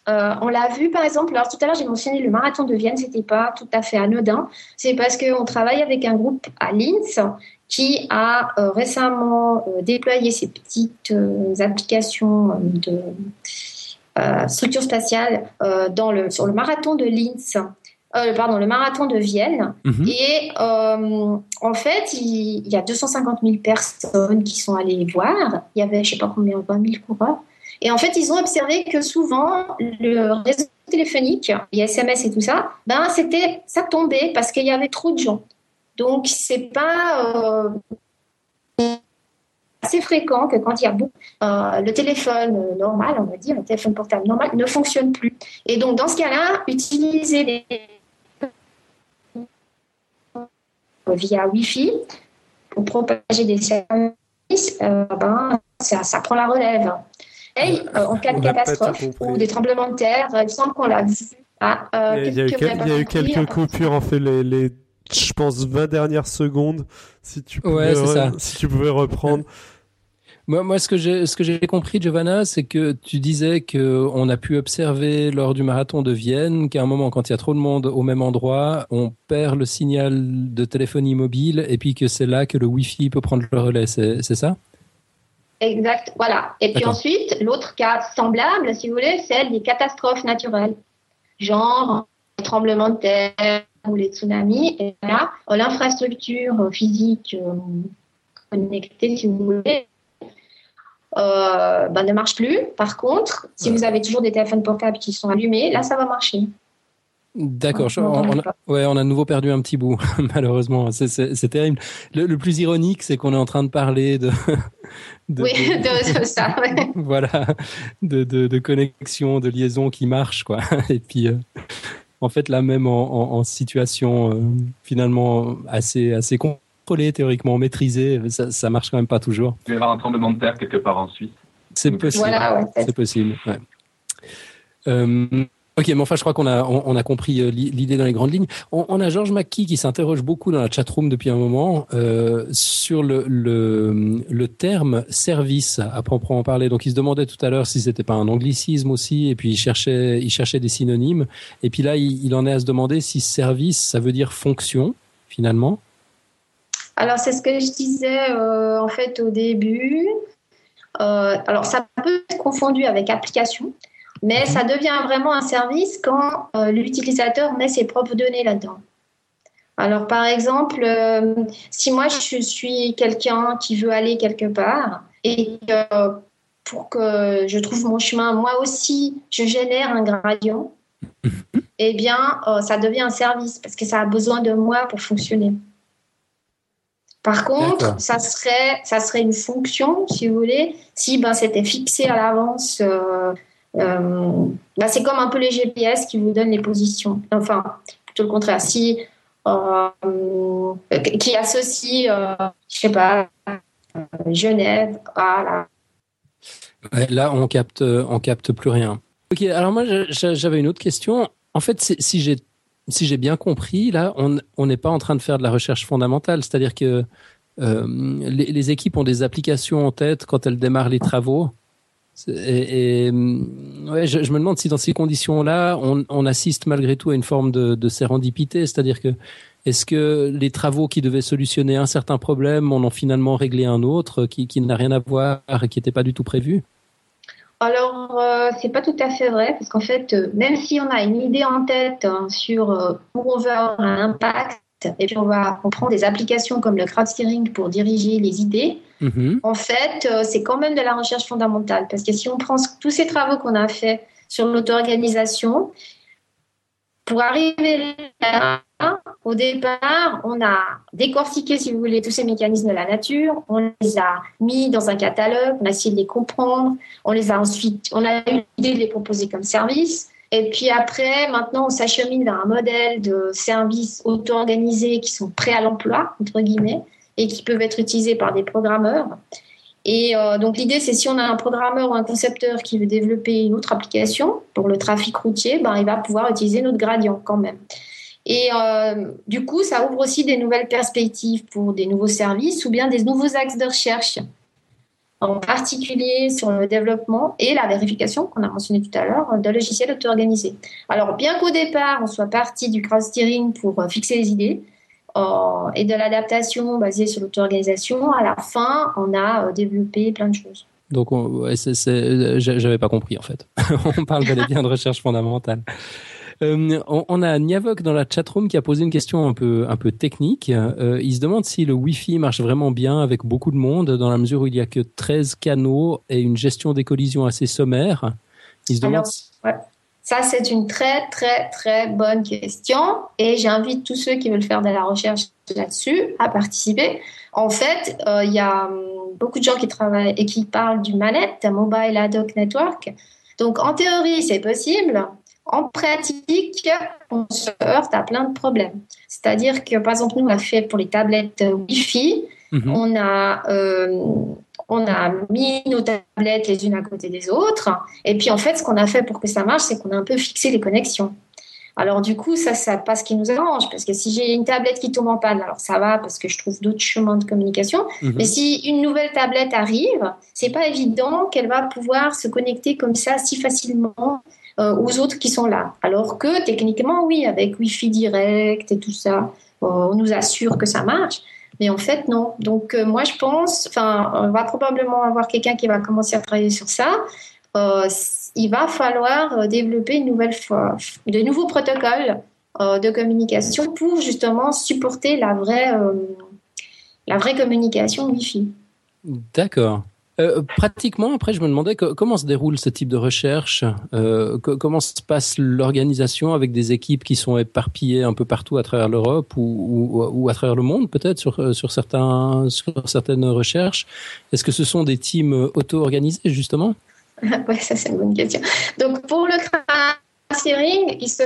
Euh, on l'a vu par exemple, alors tout à l'heure j'ai mentionné le marathon de Vienne, c'était pas tout à fait anodin. C'est parce qu'on travaille avec un groupe à Linz qui a euh, récemment euh, déployé ces petites applications de structure spatiale dans le, sur le marathon de Linz. pardon, le marathon de Vienne. Mhm. Et en fait, il, y a 250 000 personnes qui sont allées voir. Il y avait, je sais pas combien, 20 000 coureurs. Et en fait, ils ont observé que souvent, le réseau téléphonique, les SMS et tout ça, ben, c'était, ça tombait parce qu'il y avait trop de gens. Donc, c'est pas euh, assez fréquent que quand il y a beaucoup, euh, le téléphone normal, on va dire, le téléphone portable normal, ne fonctionne plus. Et donc, dans ce cas-là, utiliser les via Wi-Fi pour propager des services, euh, ben, ça prend la relève. Euh, en cas de catastrophe ou des tremblements de terre. Il semble qu'on l'a vu. Ah, euh, il, y a, eu, quelques coupures, en fait, les, je pense, 20 dernières secondes, si tu pouvais, Si tu pouvais reprendre. Moi, moi, ce que j'ai, ce que j'ai compris, Giovanna, c'est que tu disais que on a pu observer lors du marathon de Vienne qu'à un moment, quand il y a trop de monde au même endroit, on perd le signal de téléphonie mobile, et puis que c'est là que le Wi-Fi peut prendre le relais. C'est ça? Exact, voilà. Et puis ensuite, l'autre cas semblable, si vous voulez, c'est les catastrophes naturelles, genre les tremblements de terre ou les tsunamis. Et là, l'infrastructure physique euh, connectée, si vous voulez, euh, ben, ne marche plus. Par contre, si vous avez toujours des téléphones portables qui sont allumés, là, ça va marcher. D'accord. On, a, ouais, on a de nouveau perdu un petit bout, [laughs] malheureusement. C'est terrible. Le, plus ironique, c'est qu'on est en train de parler de. [laughs] de oui, de, [laughs] ça. voilà, de, de, connexion, de liaison qui marche, quoi. Et puis, euh, en fait, là même en, situation euh, finalement assez assez contrôlée, théoriquement maîtrisée, ça, ça marche quand même pas toujours. Il va y avoir un tremblement de terre quelque part en Suisse. C'est possible. Voilà, c'est possible. Ouais. Euh, Ok, mais enfin, je crois qu'on a on, a compris euh, l'idée dans les grandes lignes. On, a Georges Mackie qui s'interroge beaucoup dans la chatroom depuis un moment euh, sur le, le, le terme service à proprement parler. Donc, il se demandait tout à l'heure si c'était pas un anglicisme aussi, et puis il cherchait il cherchait des synonymes. Et puis là, il, en est à se demander si service ça veut dire fonction finalement. Alors, c'est ce que je disais euh, en fait au début. alors, ça peut être confondu avec application. Mais ça devient vraiment un service quand euh, l'utilisateur met ses propres données là-dedans. Alors, par exemple, euh, si moi je suis quelqu'un qui veut aller quelque part et pour que je trouve mon chemin, moi aussi, je génère un gradient, eh bien, euh, ça devient un service parce que ça a besoin de moi pour fonctionner. Par contre, ça serait, ça serait une fonction, si vous voulez, si ben, c'était fixé à l'avance bah, c'est comme un peu les GPS qui vous donnent les positions. Enfin, plutôt le contraire. Si euh, qui associe, euh, je sais pas, Genève à Là, on capte, on capte plus rien. Ok, alors moi, j'avais une autre question. En fait, si j'ai si j'ai bien compris, là, on n'est pas en train de faire de la recherche fondamentale. C'est-à-dire que les, les, équipes ont des applications en tête quand elles démarrent les travaux. Mm, je, me demande si dans ces conditions-là, on, assiste malgré tout à une forme de, sérendipité, c'est-à-dire que est-ce que les travaux qui devaient solutionner un certain problème en ont finalement réglé un autre qui, n'a rien à voir et qui n'était pas du tout prévu? Alors, euh, c'est pas tout à fait vrai, parce qu'en fait, euh, même si on a une idée en tête hein, sur où on veut avoir un impact, et puis on va on prend des applications comme le crowdsteering pour diriger les idées. Mhm. En fait, euh, c'est quand même de la recherche fondamentale parce que si on prend tous ces travaux qu'on a fait sur l'auto-organisation, pour arriver là, au départ, on a décortiqué, si vous voulez, tous ces mécanismes de la nature. On les a mis dans un catalogue, on a essayé de les comprendre. On les a ensuite, on a eu l'idée de les proposer comme service. Et puis après, maintenant, on s'achemine vers un modèle de services auto-organisés qui sont prêts à l'emploi, entre guillemets, et qui peuvent être utilisés par des programmeurs. Et euh, donc l'idée, c'est si on a un programmeur ou un concepteur qui veut développer une autre application pour le trafic routier, ben, il va pouvoir utiliser notre gradient quand même. Et euh, du coup, ça ouvre aussi des nouvelles perspectives pour des nouveaux services ou bien des nouveaux axes de recherche, en particulier sur le développement et la vérification qu'on a mentionné tout à l'heure de logiciels auto-organisés. Alors, bien qu'au départ, on soit parti du crowd-steering pour euh, fixer les idées, euh, et de l'adaptation basée sur l'auto-organisation, à la fin, on a développé plein de choses. Donc, j'avais pas compris en fait. [laughs] on parle bel bien de recherche fondamentale. Euh, on, a Niavok dans la chatroom qui a posé une question un peu un peu technique. Euh, il se demande si le Wi-Fi marche vraiment bien avec beaucoup de monde dans la mesure où il y a que 13 canaux et une gestion des collisions assez sommaire. Il se demande. Ça, c'est une très, très, très bonne question et j'invite tous ceux qui veulent faire de la recherche là-dessus à participer. En fait, euh, il y a hum, beaucoup de gens qui travaillent et qui parlent du manette, Mobile Ad Hoc Network. Donc, en théorie, c'est possible. En pratique, on se heurte à plein de problèmes. C'est-à-dire que, par exemple, nous, on a fait pour les tablettes Wi-Fi, mhm. on, a, euh, on a mis nos tablettes les unes à côté des autres. Et puis, en fait, ce qu'on a fait pour que ça marche, c'est qu'on a un peu fixé les connexions. Alors, du coup, ça, ça pas ce qui nous arrange. Parce que si j'ai une tablette qui tombe en panne, alors ça va parce que je trouve d'autres chemins de communication. Mhm. Mais si une nouvelle tablette arrive, c'est pas évident qu'elle va pouvoir se connecter comme ça si facilement euh, aux autres qui sont là. Alors que techniquement, oui, avec Wi-Fi direct et tout ça, on nous assure que ça marche. Mais en fait, non. Donc, euh, moi, je pense, enfin, on va probablement avoir quelqu'un qui va commencer à travailler sur ça. Euh, il va falloir développer une nouvelle de nouveaux protocoles de communication pour justement supporter la vraie, la vraie communication Wi-Fi. D'accord. Euh, pratiquement, après, je me demandais comment se déroule ce type de recherche, euh, comment se passe l'organisation avec des équipes qui sont éparpillées un peu partout à travers l'Europe ou, ou, à travers le monde, peut-être sur, euh, sur, certains, sur certaines recherches? Est-ce que ce sont des teams auto-organisés, justement? [laughs] Oui, ça c'est une bonne question. Donc, pour le crowdsourcing, il se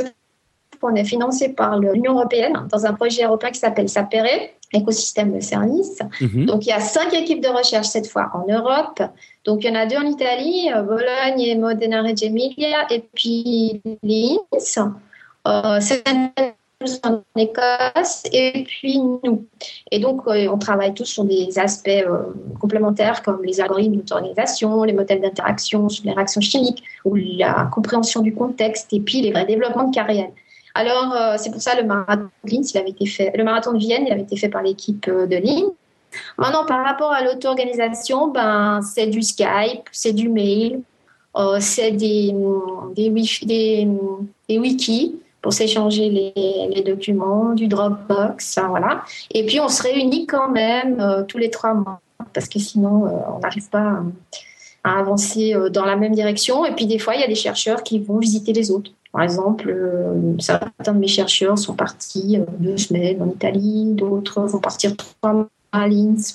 on est financé par l'Union européenne dans un projet européen qui s'appelle SAPERE, écosystème de services. Mhm. Donc, il y a cinq équipes de recherche cette fois en Europe. Donc, il y en a deux en Italie, euh, Bologne et Modena Reggio Emilia, et puis Linz, euh, en Écosse, et puis nous. Et donc, euh, on travaille tous sur des aspects euh, complémentaires comme les algorithmes d'auto-organisation, les modèles d'interaction sur les réactions chimiques, ou la compréhension du contexte, et puis les vrais développements de carrière. Alors, euh, c'est pour ça le marathon de le marathon de Vienne, il avait été fait par l'équipe euh, de Linz. Maintenant, par rapport à l'auto-organisation, ben, c'est du Skype, c'est du mail, euh, c'est des, des, des, des, wikis pour s'échanger les, documents, du Dropbox, voilà. Et puis, on se réunit quand même tous les trois mois, parce que sinon, on n'arrive pas à avancer dans la même direction. Et puis, des fois, il y a des chercheurs qui vont visiter les autres. Par exemple, euh, certains de mes chercheurs sont partis euh, deux semaines en Italie, d'autres vont partir trois mois à Linz.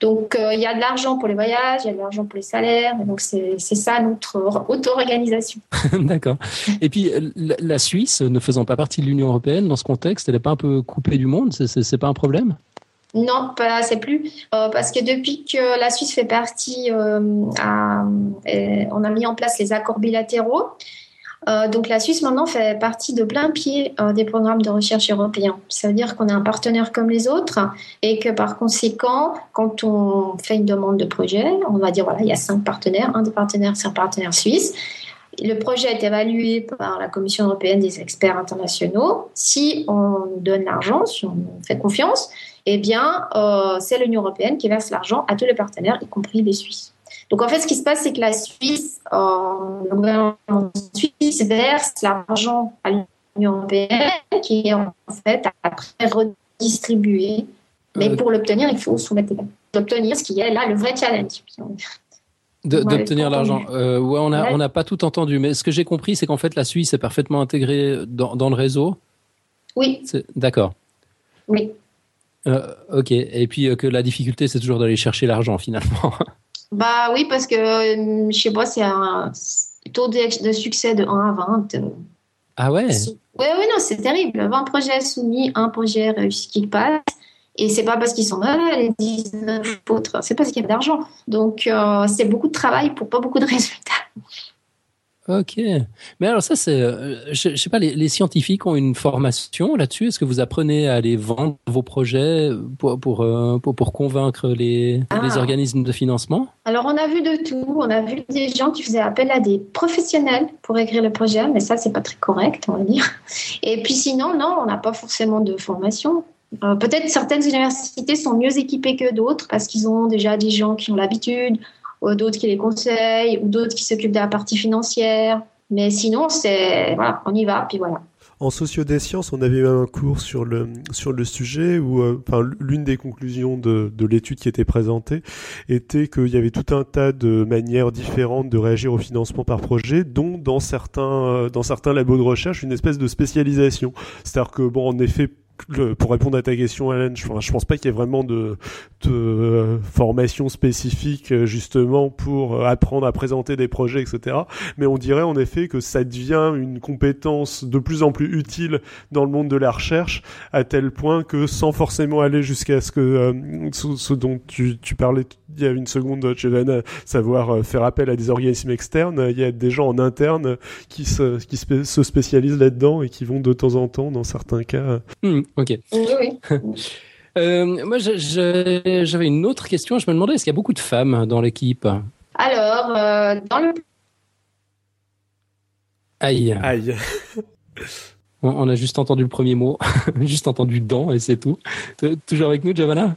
Donc, euh, il y a de l'argent pour les voyages, il y a de l'argent pour les salaires. donc, c'est ça notre auto-organisation. [laughs] D'accord. Et puis, la Suisse, ne faisant pas partie de l'Union européenne, dans ce contexte, elle n'est pas un peu coupée du monde? C'est pas un problème? Non, pas c'est plus. parce que depuis que la Suisse fait partie, on a mis en place les accords bilatéraux. Euh, donc la Suisse maintenant fait partie de plein pied euh, des programmes de recherche européens. Ça veut dire qu'on est un partenaire comme les autres et que par conséquent, quand on fait une demande de projet, on va dire voilà, il y a cinq partenaires. Un des partenaires, c'est un partenaire suisse. Le projet est évalué par la Commission européenne des experts internationaux. Si on donne l'argent, si on fait confiance, eh bien, euh, c'est l'Union européenne qui verse l'argent à tous les partenaires, y compris les Suisses. Donc en fait, ce qui se passe, c'est que la Suisse, euh, le gouvernement suisse verse l'argent à l'Union européenne qui est en fait après redistribué. Mais pour l'obtenir, il faut soumettre l'obtenir, ce qui est là le vrai challenge. D'obtenir l'argent. Euh, ouais, on n'a on a pas tout entendu, mais ce que j'ai compris, c'est qu'en fait, la Suisse est parfaitement intégrée dans, dans le réseau. Oui. D'accord. Oui. Euh, ok. Et puis euh, que la difficulté, c'est toujours d'aller chercher l'argent finalement. [laughs] Bah oui, parce que je sais pas, c'est un taux de, succès de 1 à 20. Ah ouais? Oui, oui, non, c'est terrible. 20 projets soumis, un projet réussi qui passe. Et c'est pas parce qu'ils sont là, les 19 autres, c'est parce qu'il y a d'argent. Donc, c'est beaucoup de travail pour pas beaucoup de [laughs] résultats. Ok. Mais alors ça, c'est, euh, je, sais pas, les, scientifiques ont une formation là-dessus. Est-ce que vous apprenez à aller vendre vos projets pour pour euh, pour, convaincre les, ah. les organismes de financement? Alors on a vu de tout. On a vu des gens qui faisaient appel à des professionnels pour écrire le projet, mais ça c'est pas très correct, on va dire. Et puis sinon, non, on n'a pas forcément de formation. Euh, peut-être certaines universités sont mieux équipées que d'autres parce qu'ils ont déjà des gens qui ont l'habitude d'autres qui les conseillent, ou d'autres qui s'occupent de la partie financière. Mais sinon, c'est on y va, puis voilà. En socio des sciences, on avait eu un cours sur le sur le sujet où, euh, l'une des conclusions de, de l'étude qui était présentée était qu'il y avait tout un tas de manières différentes de réagir au financement par projet, dont dans certains euh, dans certains labos de recherche une espèce de spécialisation. C'est-à-dire que bon, en effet, pour répondre à ta question, Alan, je, je pense pas qu'il y ait vraiment de, euh, formation spécifique euh, justement pour euh, apprendre à présenter des projets, etc. Mais on dirait en effet que ça devient une compétence de plus en plus utile dans le monde de la recherche, à tel point que sans forcément aller jusqu'à ce que ce, dont tu, parlais il y a une seconde, Giovanna, savoir faire appel à des organismes externes, il y a des gens en interne qui se, qui se spécialisent là-dedans et qui vont de temps en temps, dans certains cas. Hmm, [laughs] ok. Oui. [laughs] Euh, moi, j'avais une autre question. Je me demandais, est-ce qu'il y a beaucoup de femmes dans l'équipe? Alors, euh, dans le... Aïe. Aïe. On, a juste entendu le premier mot, [laughs] juste entendu dent et c'est tout. Toujours avec nous, Giovanna?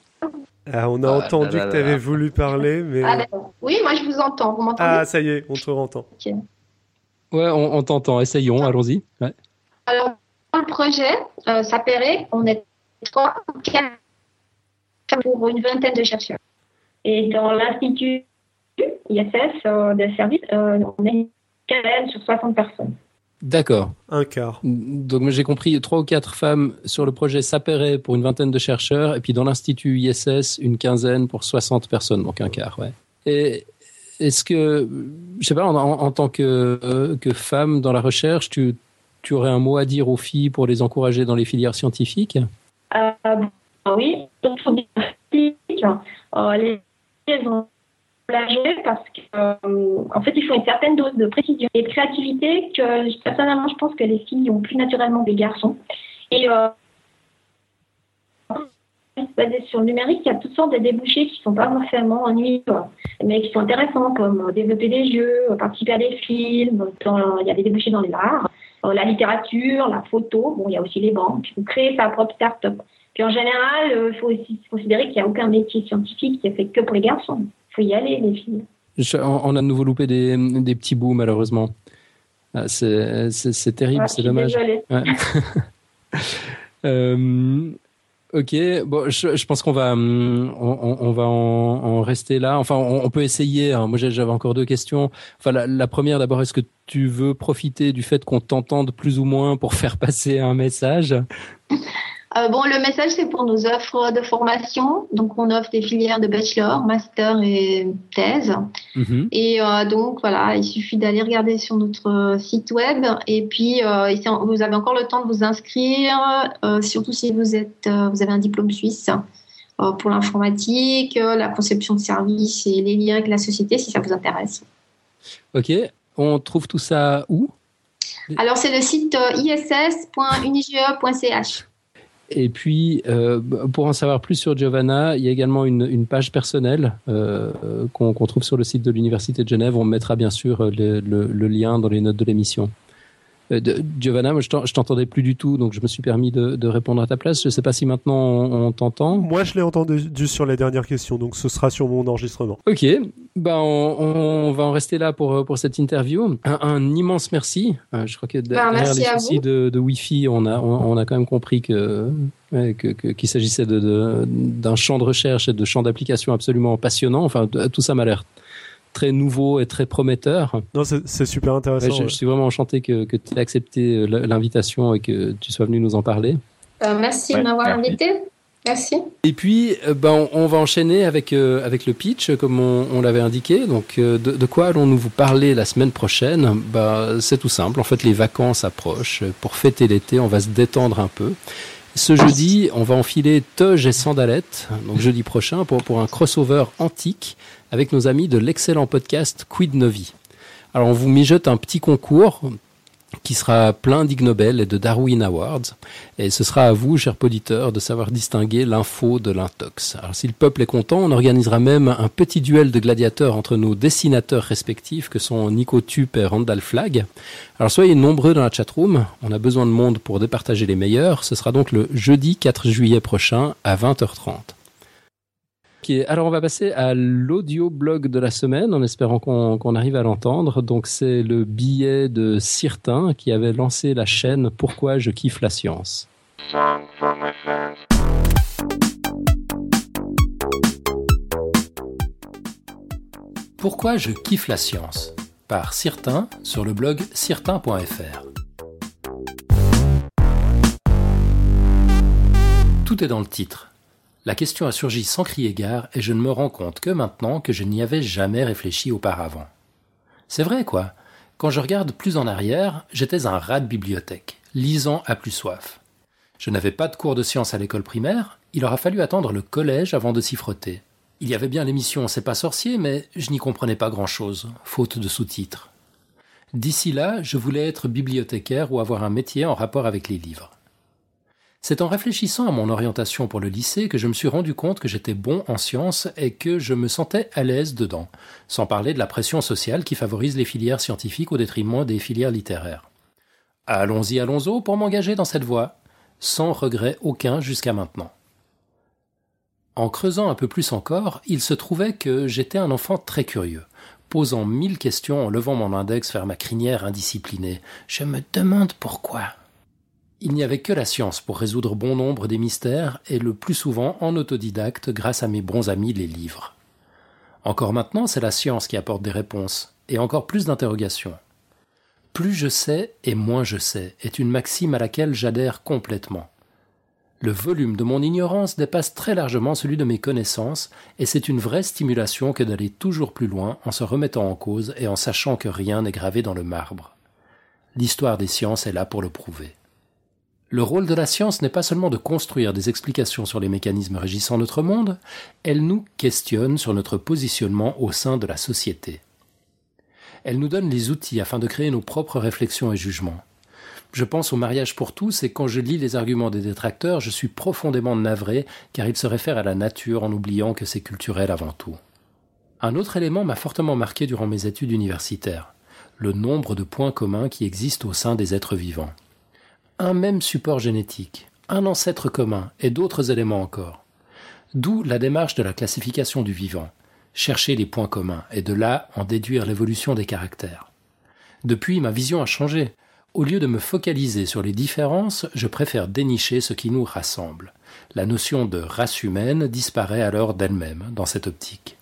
Ah, On a ah, entendu que tu avais voulu parler, mais... Ah, oui, moi je vous entends. Vous m'entendez? Ah, ça y est, on te entend. Ouais, on, t'entend. Essayons, allons-y. Alors, dans le projet, euh, ça paierait, on est trois ou quatre pour une vingtaine de chercheurs. Et dans l'Institut ISS euh, de service, euh, on est une sur 60 personnes. D'accord. Un quart. Donc j'ai compris, trois ou quatre femmes sur le projet Sapere pour une vingtaine de chercheurs, et puis dans l'Institut ISS, une quinzaine pour 60 personnes, donc un quart, ouais. Et est-ce que, je sais pas, en, tant que, euh, que femme dans la recherche, tu, tu aurais un mot à dire aux filles pour les encourager dans les filières scientifiques? Euh, Oui, donc euh, les filles ont parce qu'en euh, fait, il faut une certaine dose de précision et de créativité que personnellement, je pense que les filles ont plus naturellement des garçons. Et euh, basé sur le numérique, il y a toutes sortes de débouchés qui ne sont pas forcément ennuyeux, mais qui sont intéressants, comme développer des jeux, participer à des films, il y a des débouchés dans les arts, la littérature, la photo, bon, il y a aussi les banques, créer sa propre start-up. Puis en général, il faut aussi considérer qu'il n'y a aucun métier scientifique qui est fait que pour les garçons. Il faut y aller, les filles. on a de nouveau loupé des, des petits bouts, malheureusement. Ah, c'est terrible, c'est dommage. Ouais. [laughs] euh, ok, bon, je, pense qu'on va, on, on, va en, rester là. Enfin, on, peut essayer. Hein. Moi, j'avais encore deux questions. Enfin, la première, d'abord, est-ce que tu veux profiter du fait qu'on t'entende plus ou moins pour faire passer un message? Euh, bon, le message, c'est pour nos offres de formation. Donc, on offre des filières de bachelor, master et thèse. Mhm. Et euh, donc, voilà, il suffit d'aller regarder sur notre site web. Et puis, euh, vous avez encore le temps de vous inscrire, surtout si vous, êtes, vous avez un diplôme suisse pour l'informatique, la conception de services et les liens avec la société, si ça vous intéresse. Ok. On trouve tout ça où? Alors, c'est le site iss.unige.ch. Et puis, euh, pour en savoir plus sur Giovanna, il y a également une, une page personnelle euh, qu'on trouve sur le site de l'Université de Genève. On mettra bien sûr le, le, le lien dans les notes de l'émission. Euh, Giovanna, moi, je t'entendais plus du tout, donc je me suis permis de, répondre à ta place. Je ne sais pas si maintenant on, t'entend. Moi, je l'ai entendu sur les dernières questions, donc ce sera sur mon enregistrement. Ok, ben on, va en rester là pour pour cette interview. Un, immense merci. Euh, je crois que ben, derrière les soucis de, de Wi-Fi, on a on, a quand même compris que qu'il s'agissait d'un champ de recherche et de champ d'application absolument passionnant. Enfin, tout ça m'a l'air très nouveau et très prometteur. Non, c'est super intéressant. je, suis vraiment enchanté que, que tu aies accepté l'invitation et que tu sois venu nous en parler. merci de m'avoir invité. Merci. Et puis, ben, on, va enchaîner avec, avec le pitch, comme on, l'avait indiqué. Donc, de, de, quoi allons-nous vous parler la semaine prochaine? Bah, C'est tout simple. En fait, les vacances approchent. Pour fêter l'été, on va se détendre un peu. Ce jeudi, on va enfiler toge et sandalettes, donc jeudi prochain, pour, pour un crossover antique avec nos amis de l'excellent podcast Quid Novi. Alors on vous mijote un petit concours qui sera plein d'Ig Nobel et de Darwin Awards. Et ce sera à vous, chers auditeurs, de savoir distinguer l'info de l'intox. Alors si le peuple est content, on organisera même un petit duel de gladiateurs entre nos dessinateurs respectifs que sont Nico Tup et Randall Flagg. Alors soyez nombreux dans la chatroom, on a besoin de monde pour départager les meilleurs. Ce sera donc le jeudi 4 juillet prochain à 20h30 alors on va passer à l'audio-blog de la semaine en espérant qu'on arrive à l'entendre. Donc c'est le billet de Cirtin qui avait lancé la chaîne Pourquoi je kiffe la science. Pourquoi je kiffe la science? Par Cirtin sur le blog cirtin.fr. Tout est dans le titre. La question a surgi sans crier gare et je ne me rends compte que maintenant que je n'y avais jamais réfléchi auparavant. C'est vrai, quoi. Quand je regarde plus en arrière, j'étais un rat de bibliothèque, lisant à plus soif. Je n'avais pas de cours de sciences à l'école primaire, il aura fallu attendre le collège avant de s'y frotter. Il y avait bien l'émission C'est pas sorcier, mais je n'y comprenais pas grand-chose, faute de sous-titres. D'ici là, je voulais être bibliothécaire ou avoir un métier en rapport avec les livres. C'est en réfléchissant à mon orientation pour le lycée que je me suis rendu compte que j'étais bon en sciences et que je me sentais à l'aise dedans, sans parler de la pression sociale qui favorise les filières scientifiques au détriment des filières littéraires. Allons-y, allons-y pour m'engager dans cette voie, sans regret aucun jusqu'à maintenant. En creusant un peu plus encore, il se trouvait que j'étais un enfant très curieux, posant mille questions en levant mon index vers ma crinière indisciplinée. Je me demande pourquoi. Il n'y avait que la science pour résoudre bon nombre des mystères, et le plus souvent en autodidacte grâce à mes bons amis les livres. Encore maintenant, c'est la science qui apporte des réponses, et encore plus d'interrogations. Plus je sais et moins je sais est une maxime à laquelle j'adhère complètement. Le volume de mon ignorance dépasse très largement celui de mes connaissances, et c'est une vraie stimulation que d'aller toujours plus loin en se remettant en cause et en sachant que rien n'est gravé dans le marbre. L'histoire des sciences est là pour le prouver. Le rôle de la science n'est pas seulement de construire des explications sur les mécanismes régissant notre monde, elle nous questionne sur notre positionnement au sein de la société. Elle nous donne les outils afin de créer nos propres réflexions et jugements. Je pense au mariage pour tous et quand je lis les arguments des détracteurs, je suis profondément navré car ils se réfèrent à la nature en oubliant que c'est culturel avant tout. Un autre élément m'a fortement marqué durant mes études universitaires, le nombre de points communs qui existent au sein des êtres vivants un même support génétique, un ancêtre commun et d'autres éléments encore. D'où la démarche de la classification du vivant, chercher les points communs et de là en déduire l'évolution des caractères. Depuis, ma vision a changé. Au lieu de me focaliser sur les différences, je préfère dénicher ce qui nous rassemble. La notion de race humaine disparaît alors d'elle-même dans cette optique.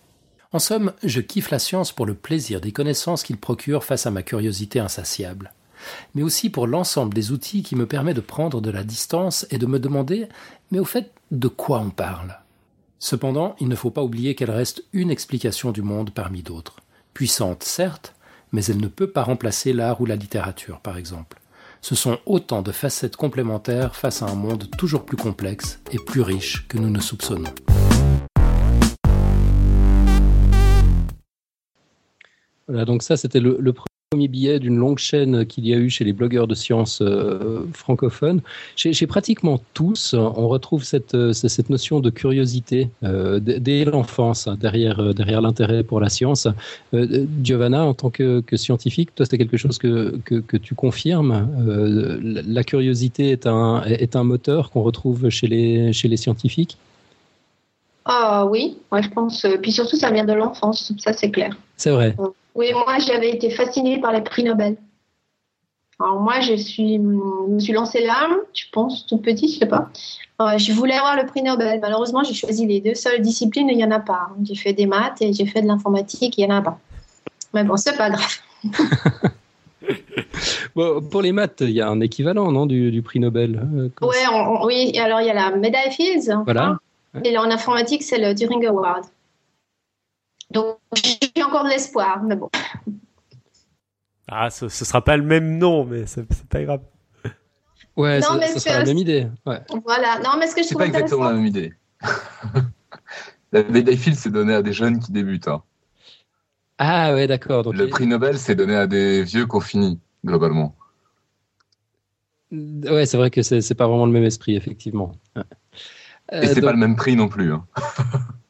En somme, je kiffe la science pour le plaisir des connaissances qu'il procure face à ma curiosité insatiable mais aussi pour l'ensemble des outils qui me permet de prendre de la distance et de me demander mais au fait de quoi on parle? Cependant, il ne faut pas oublier qu'elle reste une explication du monde parmi d'autres. Puissante, certes, mais elle ne peut pas remplacer l'art ou la littérature, par exemple. Ce sont autant de facettes complémentaires face à un monde toujours plus complexe et plus riche que nous ne soupçonnons. Voilà, donc ça c'était le, le, premier billet d'une longue chaîne qu'il y a eu chez les blogueurs de sciences euh, francophones. Chez, pratiquement tous, on retrouve cette, euh, cette notion de curiosité euh, dès l'enfance, derrière, derrière l'intérêt pour la science. Giovanna, en tant que, scientifique, toi, c'est quelque chose que, que, tu confirmes. la curiosité est un, est un moteur qu'on retrouve chez les, chez les scientifiques? Ah oui, moi je pense. Puis surtout, ça vient de l'enfance, ça c'est clair. C'est vrai. Oui, moi j'avais été fascinée par les prix Nobel. Alors moi, je suis, me suis lancée là, je pense, tout petit, je sais pas. Euh, je voulais avoir le prix Nobel. Malheureusement, j'ai choisi les deux seules disciplines, il n'y en a pas. J'ai fait des maths et j'ai fait de l'informatique, il n'y en a pas. Mais bon, c'est pas grave. [laughs] bon, pour les maths, il y a un équivalent, non, du, prix Nobel euh, Ouais, oui. Alors, il y a la médaille Fields. Voilà. Et en informatique, c'est le Turing Award. Donc, j'ai encore de l'espoir, mais bon. Ah, ce, ce sera pas le même nom, mais c'est pas grave. Ouais, non, ce sera la même idée. Ouais. Voilà. Non, mais ce que je trouve pas exactement la même idée. la médaille Fields, c'est donné à des jeunes qui débutent. Hein. Ah ouais, d'accord. Le prix Nobel, c'est donné à des vieux qui ont fini, globalement. Ouais, c'est vrai que c'est pas vraiment le même esprit, effectivement. Et c'est pas le même prix non plus. Hein. [laughs]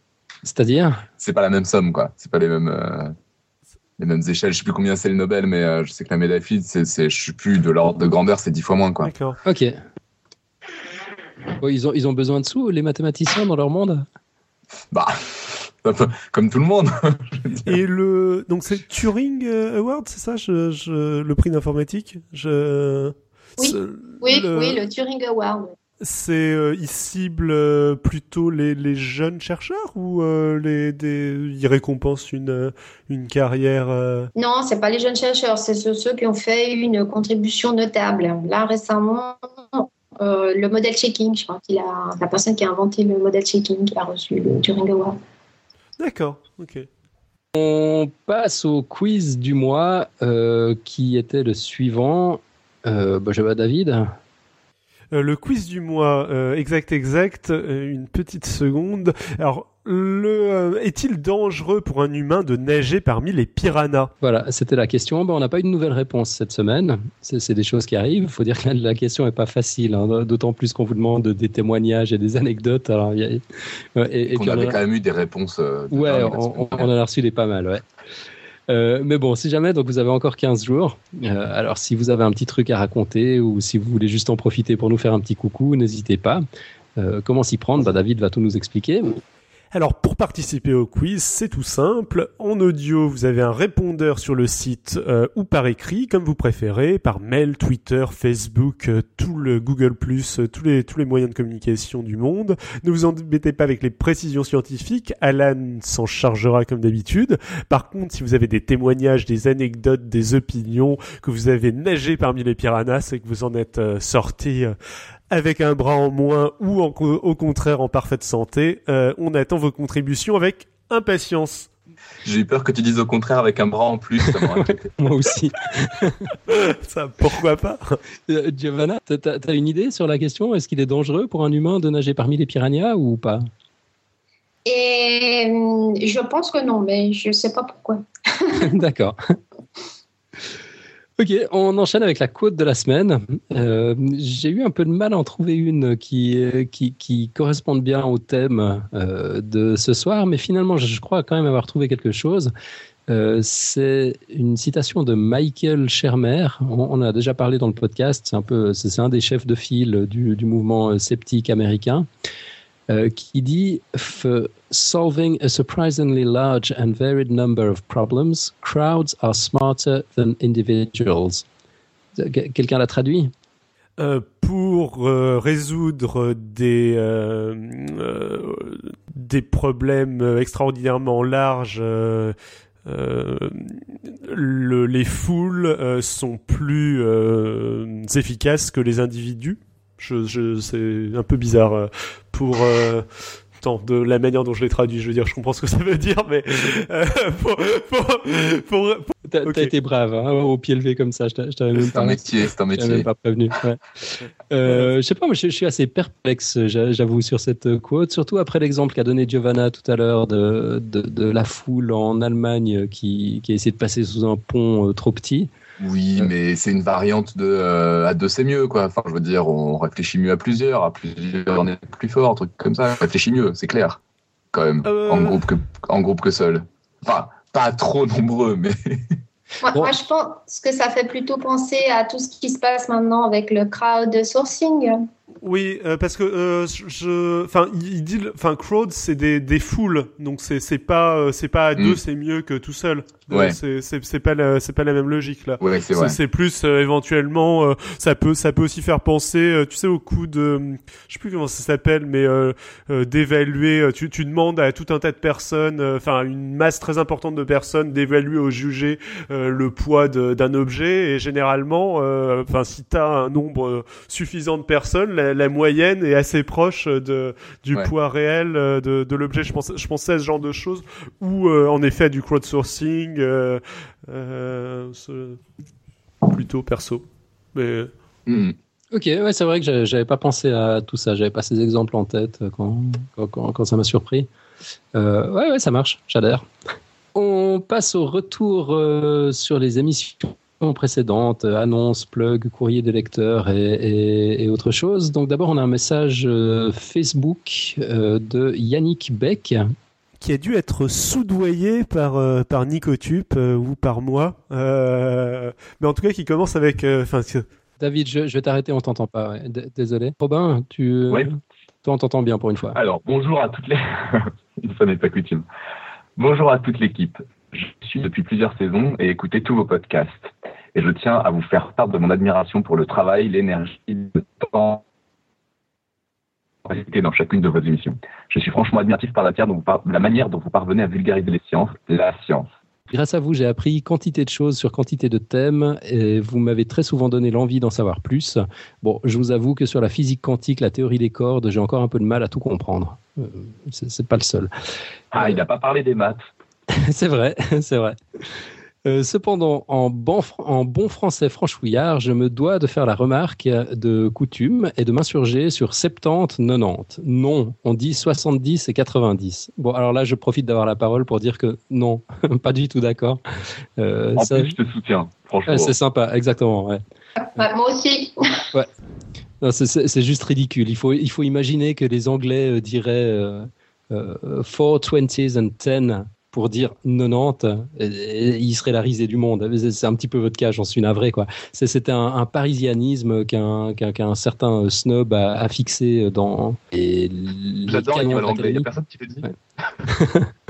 C'est-à-dire C'est pas la même somme, quoi. C'est pas les mêmes, euh, les mêmes échelles. Je sais plus combien c'est le Nobel, mais euh, je sais que la médaille Fields, c'est, je sais plus, de l'ordre de grandeur, c'est dix fois moins, quoi. D'accord. Ok. ils, ont, ils ont besoin de sous, les mathématiciens, dans leur monde? Bah. comme tout le monde. [laughs] Et le donc c'est Turing euh, Award, c'est ça, je, le prix d'informatique? Je... Oui, oui, le... oui, le Turing Award. C'est euh, il cible euh, plutôt les, les, jeunes chercheurs ou les des, il récompense une une carrière Non, c'est pas les jeunes chercheurs, c'est ceux, ceux, qui ont fait une contribution notable. Là récemment, le modèle checking, je crois qu'il a la personne qui a inventé le modèle checking qui a reçu le Turing Award. D'accord, ok. On passe au quiz du mois euh, qui était le suivant. Euh, Benjamin David. Euh, le quiz du mois, euh, exact, exact. une petite seconde. Alors, le, euh, est-il dangereux pour un humain de nager parmi les piranhas? Voilà, c'était la question. on n'a pas eu de nouvelle réponse cette semaine. C'est, des choses qui arrivent. Il faut dire que la, question n'est pas facile, hein. d'autant plus qu'on vous demande des témoignages et des anecdotes. Alors, et, on avait quand même eu des réponses. Euh, ouais, on, en a reçu des pas mal, ouais. Euh, mais bon, si jamais, donc vous avez encore 15 jours. alors, si vous avez un petit truc à raconter ou si vous voulez juste en profiter pour nous faire un petit coucou, n'hésitez pas. comment s'y prendre? Bah, David va tout nous expliquer. Alors pour participer au quiz, c'est tout simple. En audio, vous avez un répondeur sur le site euh, ou par écrit, comme vous préférez, par mail, Twitter, Facebook, euh, tout le Google euh, tous les tous les moyens de communication du monde. Ne vous embêtez pas avec les précisions scientifiques. Alan s'en chargera comme d'habitude. Par contre, si vous avez des témoignages, des anecdotes, des opinions, que vous avez nagé parmi les piranhas et que vous en êtes sorti avec un bras en moins ou au contraire en parfaite santé. Euh, on attend vos contributions avec impatience. J'ai eu peur que tu dises au contraire avec un bras en plus. [laughs] Moi aussi. [laughs] ça, pourquoi pas? Euh, Giovanna, t'as as une idée sur la question? Est-ce qu'il est dangereux pour un humain de nager parmi les piranhas ou pas? Et je pense que non, mais je ne sais pas pourquoi. [laughs] D'accord. Ok, on enchaîne avec la quote de la semaine. Euh, j'ai eu un peu de mal à en trouver une qui, qui, qui corresponde bien au thème euh, de ce soir, mais finalement, je crois quand même avoir trouvé quelque chose. Euh, c'est une citation de Michael Shermer. On, on, a déjà parlé dans le podcast. C'est un peu, c'est un des chefs de file du mouvement sceptique américain. Euh, qui dit For solving a surprisingly large and varied number of problems, crowds are smarter than individuals. Quelqu'un l'a traduit? Euh, pour euh, résoudre des euh, euh des problèmes extraordinairement larges, le, les foules sont plus efficaces que les individus. Je, je, c'est un peu bizarre euh, pour euh, de la manière dont je l'ai traduit. Je veux dire, je comprends ce que ça veut dire, mais euh, pour, pour, pour, T'as été brave, hein, au pied levé comme ça. Je t'avais même pas. un métier, c'est un métier. même pas prévenu. Ouais. Euh, je sais pas, moi, je, suis assez perplexe, j'avoue, sur cette quote, surtout après l'exemple qu'a donné Giovanna tout à l'heure de, de, de, la foule en Allemagne qui, qui a essayé de passer sous un pont trop petit. Oui, mais c'est une variante de euh, à deux c'est mieux quoi. Enfin, je veux dire, on réfléchit mieux à plusieurs, à plusieurs on est plus fort, un truc comme ça. On réfléchit mieux, c'est clair, quand même, euh. en groupe que en groupe que seul. Enfin, pas trop nombreux, mais. [laughs] Moi, je pense que ça fait plutôt penser à tout ce qui se passe maintenant avec le crowdsourcing. Oui, euh, parce que euh, je, enfin, il dit, enfin, crowd, c'est des, des foules, donc c'est c'est pas euh, c'est pas à deux, mm. c'est mieux que tout seul. Ouais. C'est c'est pas la c'est pas la même logique là. Ouais, c'est C'est plus éventuellement, ça peut ça peut aussi faire penser, tu sais, au coup de, je sais plus comment ça s'appelle, mais d'évaluer. Tu tu demandes à tout un tas de personnes, enfin une masse très importante de personnes, d'évaluer ou juger le poids d'un objet et généralement, enfin si t'as un nombre suffisant de personnes la, moyenne est assez proche de, du poids réel euh, de, de l'objet. Je pensais, je pensais à ce genre de choses ou euh, en effet du crowdsourcing, euh, euh plutôt perso. Mais... Hmm. Ok, ouais, c'est vrai que j'avais pas pensé à tout ça. J'avais pas ces exemples en tête quand, quand, quand ça m'a surpris. Euh, ouais, ouais, ça marche. J'adhère. On passe au retour sur les émissions précédentes, euh, annonces, plug, courrier des lecteurs et, et, autre chose. Donc d'abord, on a un message euh, Facebook euh, de Yannick Beck. Qui a dû être soudoyé par, par Nicotube ou par moi. mais en tout cas, qui commence avec... David, je, vais t'arrêter, on t'entend pas. Désolé. Robin, tu... Toi, on t'entend bien pour une fois. Alors, bonjour à toutes les... [laughs] une fois n'est pas coutume. Bonjour à toute l'équipe. Je suis depuis plusieurs saisons et écouté tous vos podcasts. Et je tiens à vous faire part de mon admiration pour le travail, l'énergie, le temps dans chacune de vos émissions. Je suis franchement admiratif par la, dont la manière dont vous parvenez à vulgariser les sciences, la science. Grâce à vous, j'ai appris quantité de choses sur quantité de thèmes et vous m'avez très souvent donné l'envie d'en savoir plus. Bon, je vous avoue que sur la physique quantique, la théorie des cordes, j'ai encore un peu de mal à tout comprendre. Euh, c'est pas le seul. Ah, il n'a pas parlé des maths. [laughs] c'est vrai, [laughs] c'est vrai. Euh, cependant, en bon, en bon, français franchouillard, je me dois de faire la remarque de coutume et de m'insurger sur 70, 90. Non, on dit 70 et 90. Bon, alors là, je profite d'avoir la parole pour dire que non, [laughs] pas du tout d'accord. Euh, en plus, je te soutiens, franchement. c'est sympa, exactement. Ouais. moi aussi. ouais. C'est juste ridicule. Il faut, il faut imaginer que les Anglais euh, diraient euh, 420s and 10 pour dire 90, il serait la risée du monde. C'est un petit peu votre cas, j'en suis navré. quoi. C'était un, parisianisme qu'un qu'un certain snob a, fixé dans. J'adore il n'y a personne qui fait ça.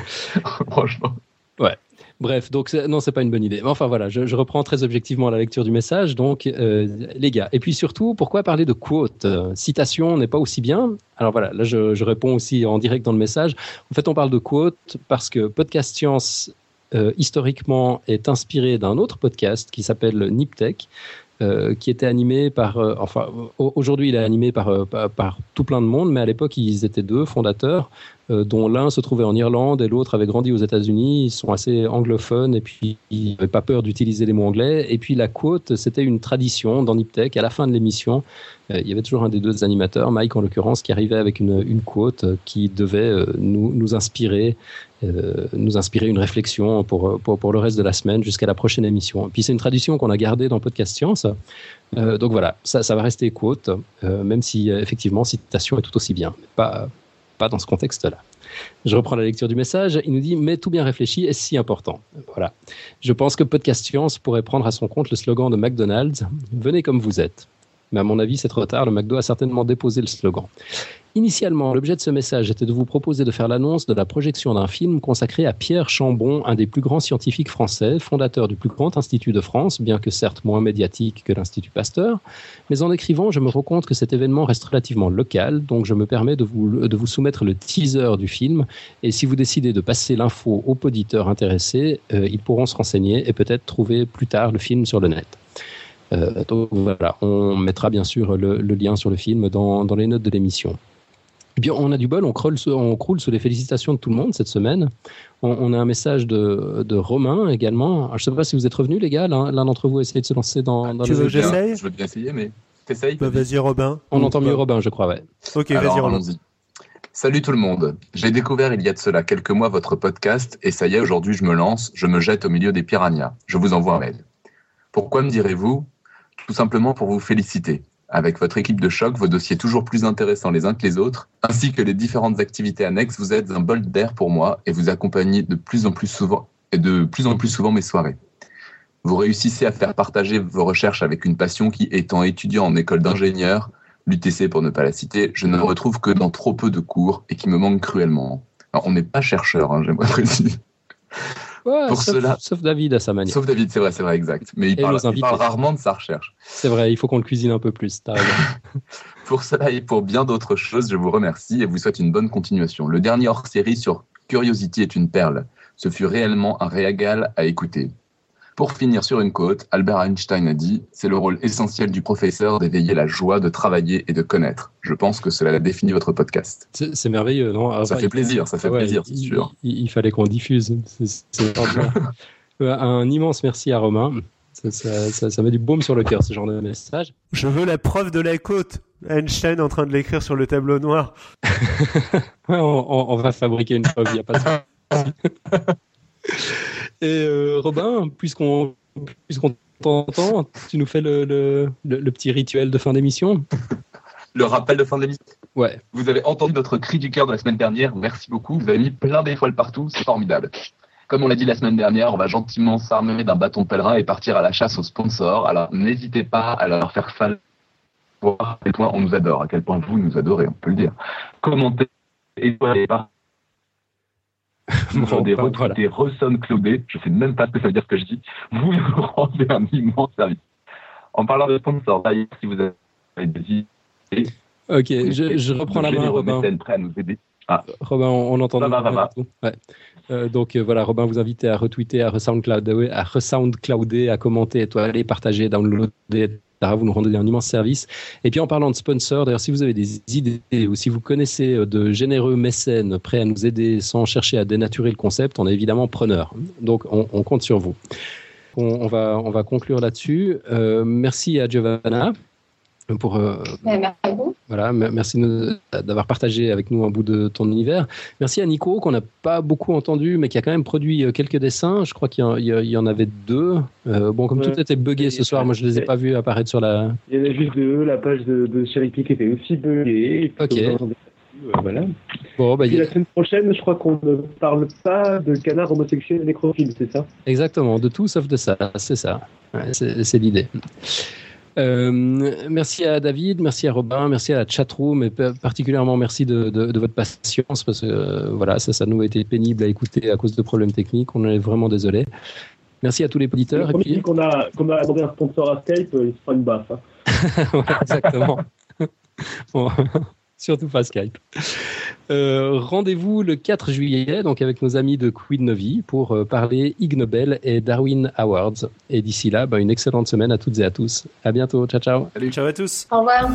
[laughs] Franchement. Ouais. Bref, donc non, c'est pas une bonne idée. Enfin voilà, je, reprends très objectivement la lecture du message. Donc, euh, les gars, et puis surtout, pourquoi parler de quote Citation n'est pas aussi bien. Alors voilà, là je, réponds aussi en direct dans le message. En fait, on parle de quote parce que Podcast Science euh, historiquement est inspiré d'un autre podcast qui s'appelle Niptech. Euh, qui était animé par, enfin, aujourd'hui il est animé par, par, par, tout plein de monde, mais à l'époque ils étaient deux fondateurs. Euh, dont l'un se trouvait en Irlande et l'autre avait grandi aux États-Unis. Ils sont assez anglophones et puis ils n'avaient pas peur d'utiliser les mots anglais. Et puis la quote, c'était une tradition dans Niptech. À la fin de l'émission, euh, il y avait toujours un des deux animateurs, Mike en l'occurrence, qui arrivait avec une, une quote qui devait euh, nous, nous inspirer nous inspirer une réflexion pour, pour, pour, le reste de la semaine jusqu'à la prochaine émission. Puis c'est une tradition qu'on a gardée dans Podcast Science. donc voilà, ça, ça va rester quote, même si effectivement citation est tout aussi bien. Pas, pas dans ce contexte-là. Je reprends la lecture du message. Il nous dit Mais tout bien réfléchi est si important. Voilà. Je pense que Podcast Science pourrait prendre à son compte le slogan de McDonald's Venez comme vous êtes. Mais à mon avis, c'est trop tard. Le McDo a certainement déposé le slogan. Initialement, l'objet de ce message était de vous proposer de faire l'annonce de la projection d'un film consacré à Pierre Chambon, un des plus grands scientifiques français, fondateur du plus grand institut de France, bien que certes moins médiatique que l'Institut Pasteur. Mais en écrivant, je me rends compte que cet événement reste relativement local, donc je me permets de vous, de vous soumettre le teaser du film. Et si vous décidez de passer l'info aux auditeurs intéressés, euh, ils pourront se renseigner et peut-être trouver plus tard le film sur le net. Euh, donc voilà, on mettra bien sûr le, lien sur le film dans, dans les notes de l'émission. Eh bien, on a du bol, on, croule, on croule sous les félicitations de tout le monde cette semaine. On, a un message de, de Romain également. je ne sais pas si vous êtes revenus, les gars. L'un d'entre vous a essayé de se lancer dans, dans tu le veux que j'essaye? Je veux bien essayer, mais t'essayes bah, Vas-y, Robin. On entend mieux Robin, je crois, ouais. Ok, vas-y, Robin. Salut tout le monde. J'ai découvert il y a de cela quelques mois votre podcast et ça y est, aujourd'hui je me lance, je me jette au milieu des piranhas. Je vous envoie un mail. Pourquoi me direz-vous Tout simplement pour vous féliciter avec votre équipe de choc, vos dossiers toujours plus intéressants les uns que les autres, ainsi que les différentes activités annexes, vous êtes un bol d'air pour moi et vous accompagnez de plus en plus souvent mes soirées. Vous réussissez à faire partager vos recherches avec une passion qui, étant étudiant en école d'ingénieur, l'UTC pour ne pas la citer, je ne retrouve que dans trop peu de cours et qui me manquent cruellement. On n'est pas chercheur, hein, j'aimerais préciser. Pour sauf, cela, sauf David à sa manière. Sauf David, c'est vrai, c'est vrai, exact. Mais il parle, il parle, rarement de sa recherche. C'est vrai, il faut qu'on le cuisine un peu plus. [laughs] pour cela et pour bien d'autres choses, je vous remercie et vous souhaite une bonne continuation. Le dernier hors-série sur Curiosity est une perle. Ce fut réellement un régal à écouter. Pour finir sur une côte, Albert Einstein a dit C'est le rôle essentiel du professeur d'éveiller la joie de travailler et de connaître. Je pense que cela définit votre podcast. C'est merveilleux, non? Ça fait plaisir, ça fait plaisir, c'est sûr. Il, fallait qu'on diffuse. [laughs] Euh, un immense merci à Romain. Ça, met du baume sur le cœur, ce genre de message. Je veux la preuve de la côte. Einstein en train de l'écrire sur le tableau noir. [laughs] on, va fabriquer une preuve, il n'y a pas de [laughs] Et euh, Robin, puisqu'on puisqu'on t'entend, tu nous fais le, le, petit rituel de fin d'émission Le rappel de fin d'émission Ouais. Vous avez entendu notre cri du cœur de la semaine dernière, merci beaucoup. Vous avez mis plein d'étoiles partout, c'est formidable. Comme on l'a dit la semaine dernière, on va gentiment s'armer d'un bâton de pèlerin et partir à la chasse aux sponsors. Alors n'hésitez pas à leur faire savoir à quel point on nous adore, à quel point vous nous adorez, on peut le dire. Commentez, étoilez, bon, des recrutés voilà. Claudé, je sais même pas ce que ça veut dire ce que je dis, vous nous [laughs] rendez un immense service. En parlant de sponsors, d'ailleurs, si vous avez des idées, ok, je, je reprends la main, Robin. prêts à nous aider. Ah. Robin, on, on entend. Ça va, ça va. Ouais. Euh, donc euh, voilà, Robin vous invite à retweeter, à resoundclouder, à resoundclouder, à commenter, étoiler, partager, downloader. Vous nous rendez un immense service. Et puis en parlant de sponsors, d'ailleurs, si vous avez des idées ou si vous connaissez euh, de généreux mécènes prêts à nous aider sans chercher à dénaturer le concept, on est évidemment preneur. Donc on, compte sur vous. On, on, va, on va conclure là-dessus. Euh, merci à Giovanna pour. Euh. Voilà, merci d'avoir partagé avec nous un bout de ton univers. Merci à Nico, qu'on n'a pas beaucoup entendu, mais qui a quand même produit euh, quelques dessins. Je crois qu'il y, en avait deux. Euh, bon, comme tout était buggé ce soir, moi je ne les ai pas vus apparaître sur la. Il y en a juste deux. La page de, de Cherry était aussi buggée. Ok. voilà. Bon, bah, la semaine prochaine, je crois qu'on ne parle pas de canard homosexuel et nécrophile, c'est ça? Exactement, de tout sauf de ça, c'est ça. c'est l'idée. Euh, merci à David, merci à Robin, merci à la chatroom et particulièrement merci de, de, votre patience parce que euh, voilà, ça, ça nous a été pénible à écouter à cause de problèmes techniques. On est vraiment désolé. Merci à tous les auditeurs. Et puis... qu'on a, qu'on a demandé un sponsor à Skype, il se fera une baffe. Hein. [laughs] exactement. [laughs] bon. Surtout pas Skype. Euh, rendez-vous le 4 juillet, donc avec nos amis de Queen Novi, pour euh, parler Ig Nobel et Darwin Awards. Et d'ici là, bah, une excellente semaine à toutes et à tous. À bientôt. Ciao, ciao. Salut, ciao à tous. Au revoir.